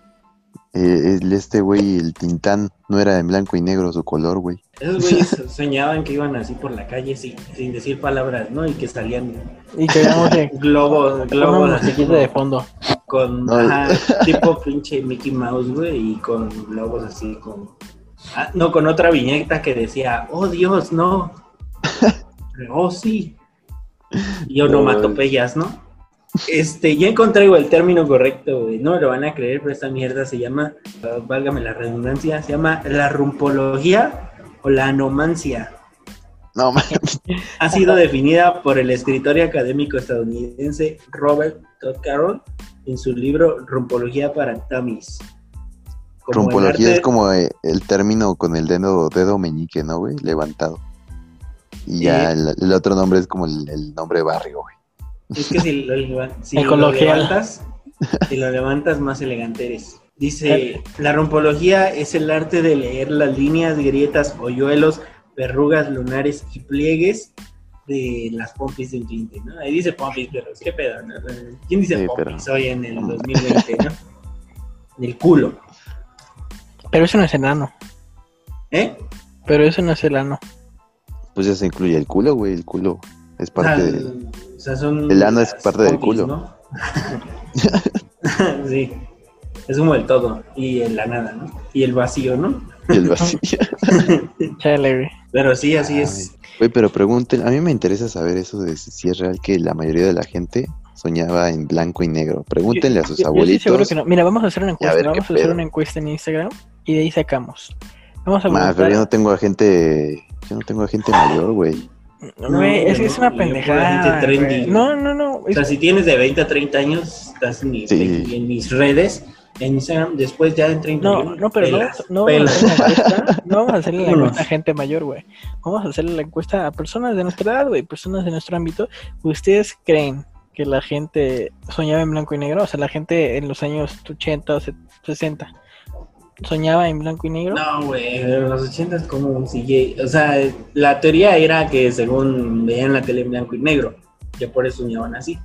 Speaker 2: eh, el este güey, el Tintán, no era en blanco y negro su color, güey.
Speaker 3: esos [LAUGHS] güeyes soñaban que iban así por la calle sin, sin decir palabras, ¿no? Y que salían
Speaker 1: Y quedamos [LAUGHS] de
Speaker 3: globos, globos
Speaker 1: una
Speaker 3: así
Speaker 1: de fondo.
Speaker 3: con
Speaker 2: No.
Speaker 3: ajá, [LAUGHS] tipo pinche Mickey Mouse, güey, y con globos así con ah, no, con otra viñeta que decía, "Oh Dios, no." oh sí. Y onomatopeyas, ¿no? Este, ya encontré el término correcto, güey. No me lo van a creer, pero esta mierda se llama, válgame la redundancia, se llama la rumpología o la anomancia.
Speaker 2: No mames.
Speaker 3: Ha sido definida por el escritor y académico estadounidense Robert Todd Carroll en su libro Rumpología para. Como el
Speaker 2: Rumpología
Speaker 3: arte-
Speaker 2: es como eh, el término con el dedo, dedo meñique, ¿no, güey? Levantado. Y ya el otro nombre es como el, el nombre barrio, güey.
Speaker 3: Es que si lo, si lo
Speaker 1: Ecología.
Speaker 3: levantas, si lo levantas más elegante eres. Dice, la rumpología es el arte de leer las líneas, grietas, hoyuelos, verrugas lunares y pliegues de las pompis de un cliente, ¿no? Ahí dice pompis, pero ¿qué pedo? no? ¿Quién dice
Speaker 2: Sí,
Speaker 3: pompis
Speaker 2: pero-
Speaker 3: hoy en el 2020, no? Del culo,
Speaker 1: Pero eso no es el ano.
Speaker 3: ¿eh?
Speaker 1: Pero eso no es el ano.
Speaker 2: Pues ya se incluye el culo, güey. El culo es parte de...
Speaker 3: o sea, son
Speaker 2: el ano es parte del culo.
Speaker 3: ¿no? [LAUGHS] sí, es como el todo y el la nada, ¿no? Y el vacío, ¿no?
Speaker 2: y el vacío. [LAUGHS]
Speaker 1: Chale, güey.
Speaker 3: Pero sí, así es.
Speaker 2: Güey, pero pregunten, a mí me interesa saber eso de si es real que la mayoría de la gente soñaba en blanco y negro. Pregúntenle a sus
Speaker 1: Yo- yo
Speaker 2: abuelitos.
Speaker 1: seguro que no. Mira, vamos a hacer una encuesta.
Speaker 2: ver qué
Speaker 1: Vamos a hacer
Speaker 2: pedo.
Speaker 1: una encuesta en Instagram y de ahí sacamos. Vamos a
Speaker 2: Ma, pero yo no tengo a gente, yo no tengo a gente mayor, güey.
Speaker 1: Güey, es que es
Speaker 3: No,
Speaker 1: una pendejada.
Speaker 3: gente trendy.
Speaker 1: güey. No, no, no.
Speaker 3: O sea, si tienes de 20 a 30 años, estás en, mi-
Speaker 2: Sí.
Speaker 3: en mis redes, en Instagram, después ya en 30
Speaker 1: No, no, pero no,
Speaker 3: pelas,
Speaker 1: no vamos a
Speaker 3: pelas.
Speaker 1: hacer la encuesta, no vamos a hacerle la encuesta a gente mayor, güey. Vamos a hacerle la encuesta a personas de nuestra edad, güey, personas de nuestro ámbito. ¿Ustedes creen que la gente soñaba en blanco y negro? O sea, la gente en los años 80 o 60 soñaba en blanco y negro.
Speaker 3: No, güey, en los 80 es como un CJ. O sea, la teoría era que según veían la tele en blanco y negro, que por eso soñaban así.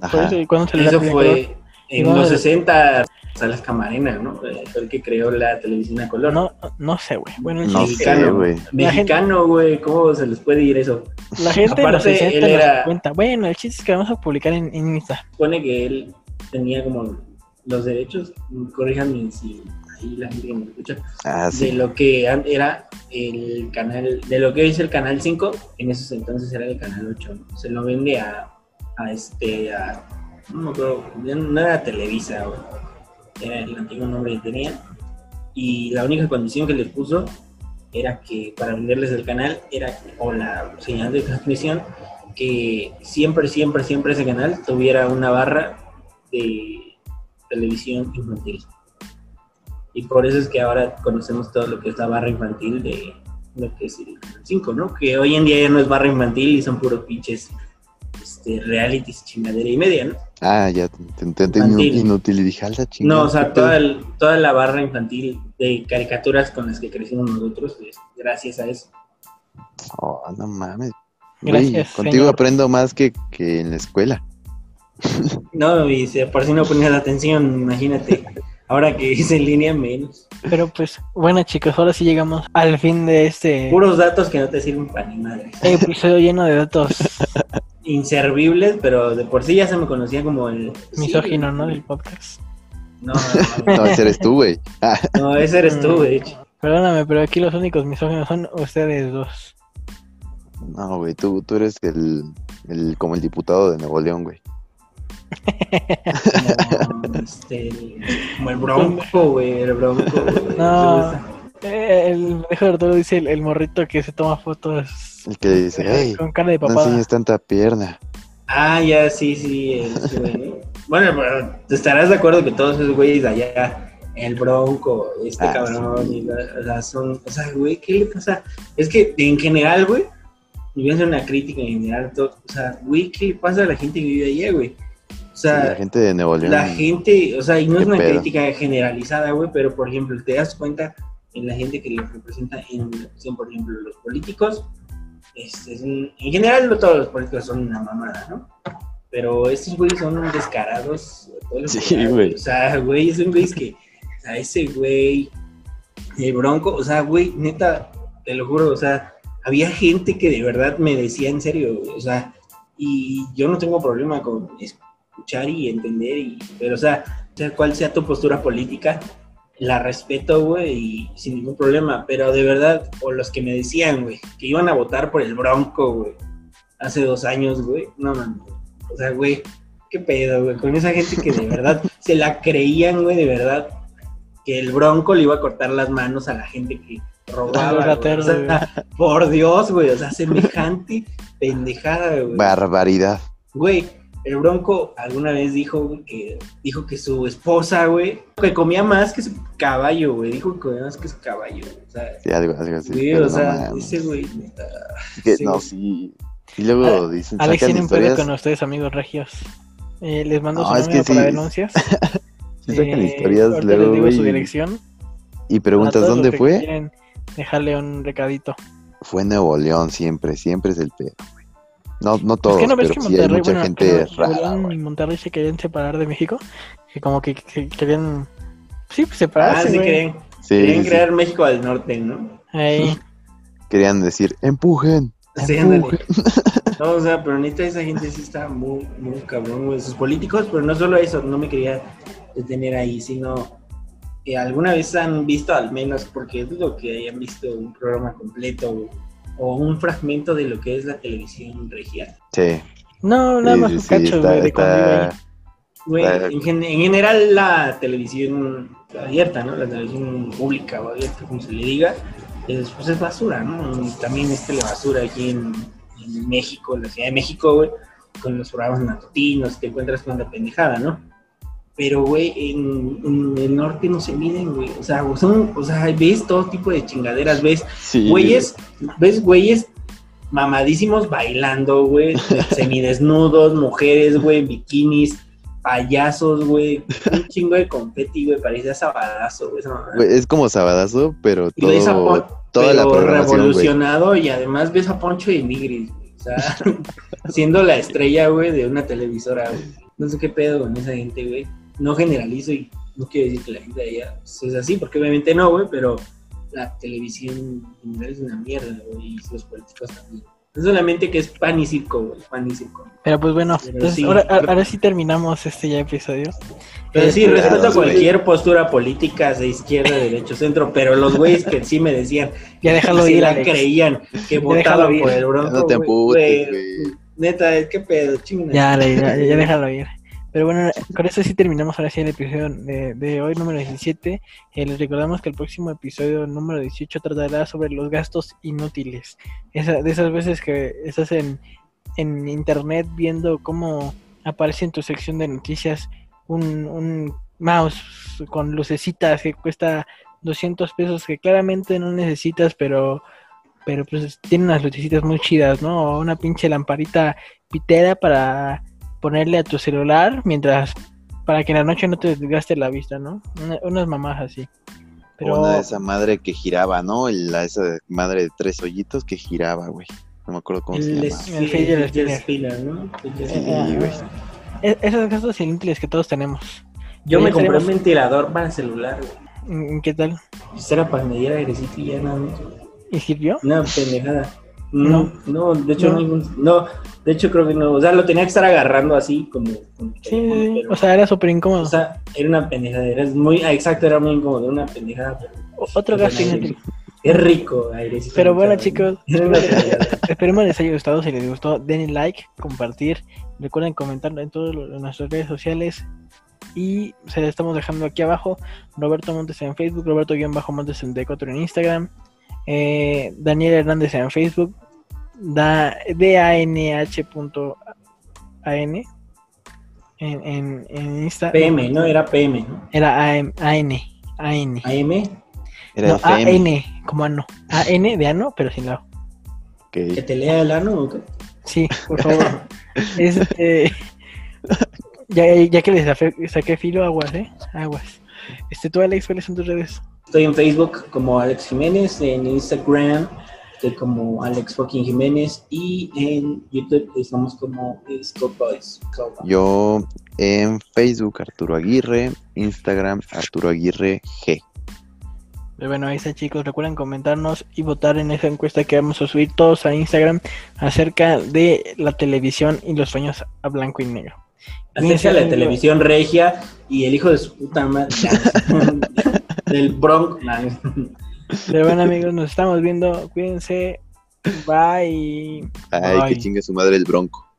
Speaker 2: Ajá.
Speaker 1: eso, ¿y cuándo la
Speaker 3: Eso fue en
Speaker 1: No,
Speaker 3: los
Speaker 1: de-
Speaker 3: 60, Salas Camarena, ¿no? Eh, Fue el que creó la televisión a color.
Speaker 1: No, no sé, güey. Bueno, el
Speaker 2: No
Speaker 3: Mexicano.
Speaker 2: güey.
Speaker 3: Mexicano, güey, ¿cómo se les puede ir eso?
Speaker 1: la gente de los
Speaker 3: Aparte,
Speaker 1: 60
Speaker 3: él
Speaker 1: no se
Speaker 3: era-
Speaker 1: cuenta. Bueno, el chiste es que vamos a publicar en, en Insta.
Speaker 3: supone que él tenía como los derechos, corríjanme si ahí la gente que me escucha,
Speaker 2: Ah,
Speaker 3: de lo que era el canal, de lo que es el canal 5, en esos entonces era el canal 8, ¿no? Se lo vende a, a este, a, no acuerdo, no era Televisa, era el antiguo nombre que tenía, y la única condición que les puso era que para venderles el canal era, o la señal de transmisión, que siempre, siempre, siempre ese canal tuviera una barra de televisión infantil. Y por eso es que ahora conocemos todo lo que es la barra infantil de lo que es el 5, ¿no? Que hoy en día ya no es barra infantil y son puros pinches este, realities chingadera y media, ¿no?
Speaker 2: Ah, ya te intenté inútil y dije, alta chingada.
Speaker 3: No, o sea, toda, toda la barra infantil de caricaturas con las que crecimos nosotros, gracias a eso.
Speaker 2: Oh, no mames. Gracias, contigo aprendo más que, que en la escuela.
Speaker 3: No, y por si no ponías atención, imagínate. [LAUGHS] Ahora que hice en línea, menos.
Speaker 1: Pero pues, bueno chicos, ahora sí llegamos al fin de este...
Speaker 3: Puros datos que no te sirven para ni madre. [LAUGHS]
Speaker 1: Episodio lleno de datos.
Speaker 3: Inservibles, pero de por sí ya se me conocía como el...
Speaker 1: Misógino, ¿no? Del podcast.
Speaker 3: No, no, [LAUGHS]
Speaker 2: no. ese eres tú, güey. [LAUGHS]
Speaker 3: no, ese eres tú, güey.
Speaker 1: Perdóname, pero aquí los únicos misóginos son ustedes dos.
Speaker 2: No, güey, tú, tú eres el, el, como el diputado de Nuevo León, güey. [LAUGHS]
Speaker 3: Como, este, como el bronco, güey, el bronco.
Speaker 1: No, eh, el mejor de todo dice el, morrito que se toma fotos.
Speaker 2: El que dice, hey,
Speaker 1: con cara de papá.
Speaker 2: No enseñes tanta pierna.
Speaker 3: Ah, ya, sí, sí. bueno, pero te estarás de acuerdo que todos esos güeyes allá el Bronco, este ah, cabrón, y o sea, son, o sea, güey, ¿qué le pasa? Es que en general, güey, y voy a hacer una crítica en general, todo, o sea, güey, ¿qué le pasa a la gente que vive allá, güey? O sea,
Speaker 2: la gente de Nuevo León.
Speaker 3: La gente, o sea, y no es una crítica generalizada, güey, pero por ejemplo, te das cuenta en la gente que los representa en por ejemplo, los políticos. Este, en general, no todos los políticos son una mamada, ¿no? Pero estos güeyes son descarados.
Speaker 2: Sí, güey.
Speaker 3: O sea, güey, un güey que, o sea, ese güey, el bronco, o sea, güey, neta, te lo juro, o sea, había gente que de verdad me decía en serio, o sea, y yo no tengo problema con escuchar y entender, y, pero o sea, sea cual sea tu postura política, la respeto, güey, y sin ningún problema, pero de verdad, o los que me decían, güey, que iban a votar por el Bronco, güey, hace dos años, güey, no mames, o sea, güey, qué pedo, güey, con esa gente que de verdad [LAUGHS] se la creían, güey, de verdad, que el Bronco le iba a cortar las manos a la gente que robaba, o sea, por Dios, güey, o sea, semejante [LAUGHS] pendejada, güey.
Speaker 2: Barbaridad.
Speaker 3: Güey, el Bronco alguna vez dijo que dijo que su esposa, güey, que comía más que su caballo, güey. Dijo que comía más que su caballo. O sea,
Speaker 2: sí, algo, algo así.
Speaker 3: Sí, o sea, ese güey.
Speaker 2: no, sí. Y luego dicen.
Speaker 1: Alex tiene un pedo con ustedes, amigos regios. Eh, les mando su número para denuncias. [LAUGHS]
Speaker 2: sí, sacan eh, historias luego,
Speaker 1: les digo su dirección.
Speaker 2: Y preguntas dónde fue.
Speaker 1: Dejarle un recadito.
Speaker 2: Fue Nuevo León siempre, siempre es el pedo, güey. No, no todos, no pero sí hay mucha gente rara.
Speaker 1: En Monterrey se querían separar de México, que como que, querían, sí, pues, separarse,
Speaker 3: Ah, sí, querían, sí, querían crear México al norte, ¿no?
Speaker 1: Ahí. [LAUGHS]
Speaker 2: Querían decir, empujen,
Speaker 3: Sí, empujen. [LAUGHS] no, o sea, pero neta esa gente sí está muy, muy cabrón, güey, sus políticos, pero no solo eso, no me quería detener ahí, sino que alguna vez han visto al menos, porque dudo que hayan visto un programa completo, güey o un fragmento de lo que es la televisión regia.
Speaker 2: Sí.
Speaker 1: No, nada más un cacho,
Speaker 3: Güey, en, general la televisión abierta, ¿no? La televisión pública o abierta, como se le diga, es, pues es basura, ¿no? También es telebasura aquí en, México, en la Ciudad de México, güey, con los programas matutinos, te encuentras con la pendejada, ¿no? Pero, güey, en, el norte no se miden, güey. O sea, son, o sea, ves todo tipo de chingaderas, ves güeyes, ves güeyes mamadísimos bailando, güey, [LAUGHS] semidesnudos, mujeres, güey, bikinis, payasos, güey, un chingo de confeti, güey, parecía sabadazo, güey.
Speaker 2: Es como sabadazo, pero todo, toda la programación,
Speaker 3: revolucionado y además ves a Poncho y Nigris, güey, o sea, [LAUGHS] siendo la estrella, güey, de una televisora, güey. No sé qué pedo con esa gente, güey no generalizo y no quiero decir que la gente de allá es así, porque obviamente no, güey, pero la televisión es una mierda, güey, y los políticos también. No solamente que es pan y circo, güey, pan y circo.
Speaker 1: Pero pues bueno, ahora, sí terminamos este ya episodio.
Speaker 3: Pero sí, este, respeto a cualquier postura política de izquierda, derecho, centro, pero los güeyes que sí me decían
Speaker 1: ya déjalo
Speaker 3: ir,
Speaker 1: la
Speaker 3: creían que votaban por el Bronco,
Speaker 2: No te güey.
Speaker 3: Neta, qué pedo, chingada.
Speaker 1: Ya, le- ya, ya déjalo ir. Pero bueno, con eso sí terminamos ahora sí el episodio de, de hoy, número 17. Eh, les recordamos que el próximo episodio, número 18, tratará sobre los gastos inútiles. Esa, de esas veces que estás en, en internet viendo cómo aparece en tu sección de noticias un, un mouse con lucecitas que cuesta 200 pesos que claramente no necesitas, pero pero pues tiene unas lucecitas muy chidas, ¿no? Una pinche lamparita pitera para ponerle a tu celular mientras para que en la noche no te desgaste la vista, ¿no? Una- unas mamás así. Pero
Speaker 2: Una de esa madre que giraba, ¿no? La, esa madre de tres hoyitos que giraba, güey. No me acuerdo cómo se
Speaker 3: El,
Speaker 2: llama.
Speaker 1: El fidget
Speaker 3: el
Speaker 1: spinner.
Speaker 3: ¿no?
Speaker 2: Sí, güey.
Speaker 1: esos gastos inútiles que todos tenemos.
Speaker 3: Yo
Speaker 1: Oye,
Speaker 3: me compré
Speaker 1: tenemos-
Speaker 3: un ventilador para celular, güey.
Speaker 1: ¿Qué tal?
Speaker 3: Pues era para medir airecito y ya nada más.
Speaker 1: ¿Y sirvió?
Speaker 3: Una pendejada.
Speaker 1: No.
Speaker 3: No, de hecho
Speaker 1: No.
Speaker 3: ningún- no, de hecho creo que no, o sea, lo tenía que estar agarrando así como, como
Speaker 1: Sí,
Speaker 3: pero-
Speaker 1: o sea, era súper incómodo.
Speaker 3: o sea, era una pendejada, era muy, ah, exacto, era muy incómodo, una pendejada. pero-
Speaker 1: Otro inútil.
Speaker 3: Es rico.
Speaker 1: Pero bueno, chicos. [LAUGHS] Esperemos les haya gustado. Si les gustó, denle like, compartir. Recuerden comentar en todas en nuestras redes sociales. Y se les estamos dejando aquí abajo. Roberto Montes en Facebook, Roberto-Montes 64 en Instagram. eh, Daniel Hernández en Facebook. Da, DANH.an en, en, en Insta.
Speaker 3: PM, no era PM, ¿no?
Speaker 1: Era AM, AN. AN.
Speaker 3: AM,
Speaker 2: Era
Speaker 1: No,
Speaker 2: FM.
Speaker 1: AN, como ano. AN de ano, pero sin la O.
Speaker 3: que te lea el ano, ¿o qué?
Speaker 1: Sí, por favor. [LAUGHS] este, ya, ya que les saqué, saqué filo, aguas, ¿eh? Aguas. Este, tú, Alex, ¿cuáles son tus redes?
Speaker 3: Estoy en Facebook como Alex Jiménez, en Instagram estoy como Alex fucking Jiménez y en YouTube estamos como Scope Boys. Scope Boys.
Speaker 2: Yo en Facebook Arturo Aguirre, Instagram Arturo Aguirre G.
Speaker 1: Pero bueno, ahí está, chicos. Recuerden comentarnos y votar en esa encuesta que vamos a subir todos a Instagram acerca de la televisión y los sueños a blanco y negro.
Speaker 3: Acerca de la televisión regia y el hijo de su puta madre [LAUGHS] [LAUGHS] del Bronx.
Speaker 1: Pero bueno, amigos, nos estamos viendo. Cuídense. Bye.
Speaker 2: Ay,
Speaker 1: Bye.
Speaker 2: que chingue su madre el bronco.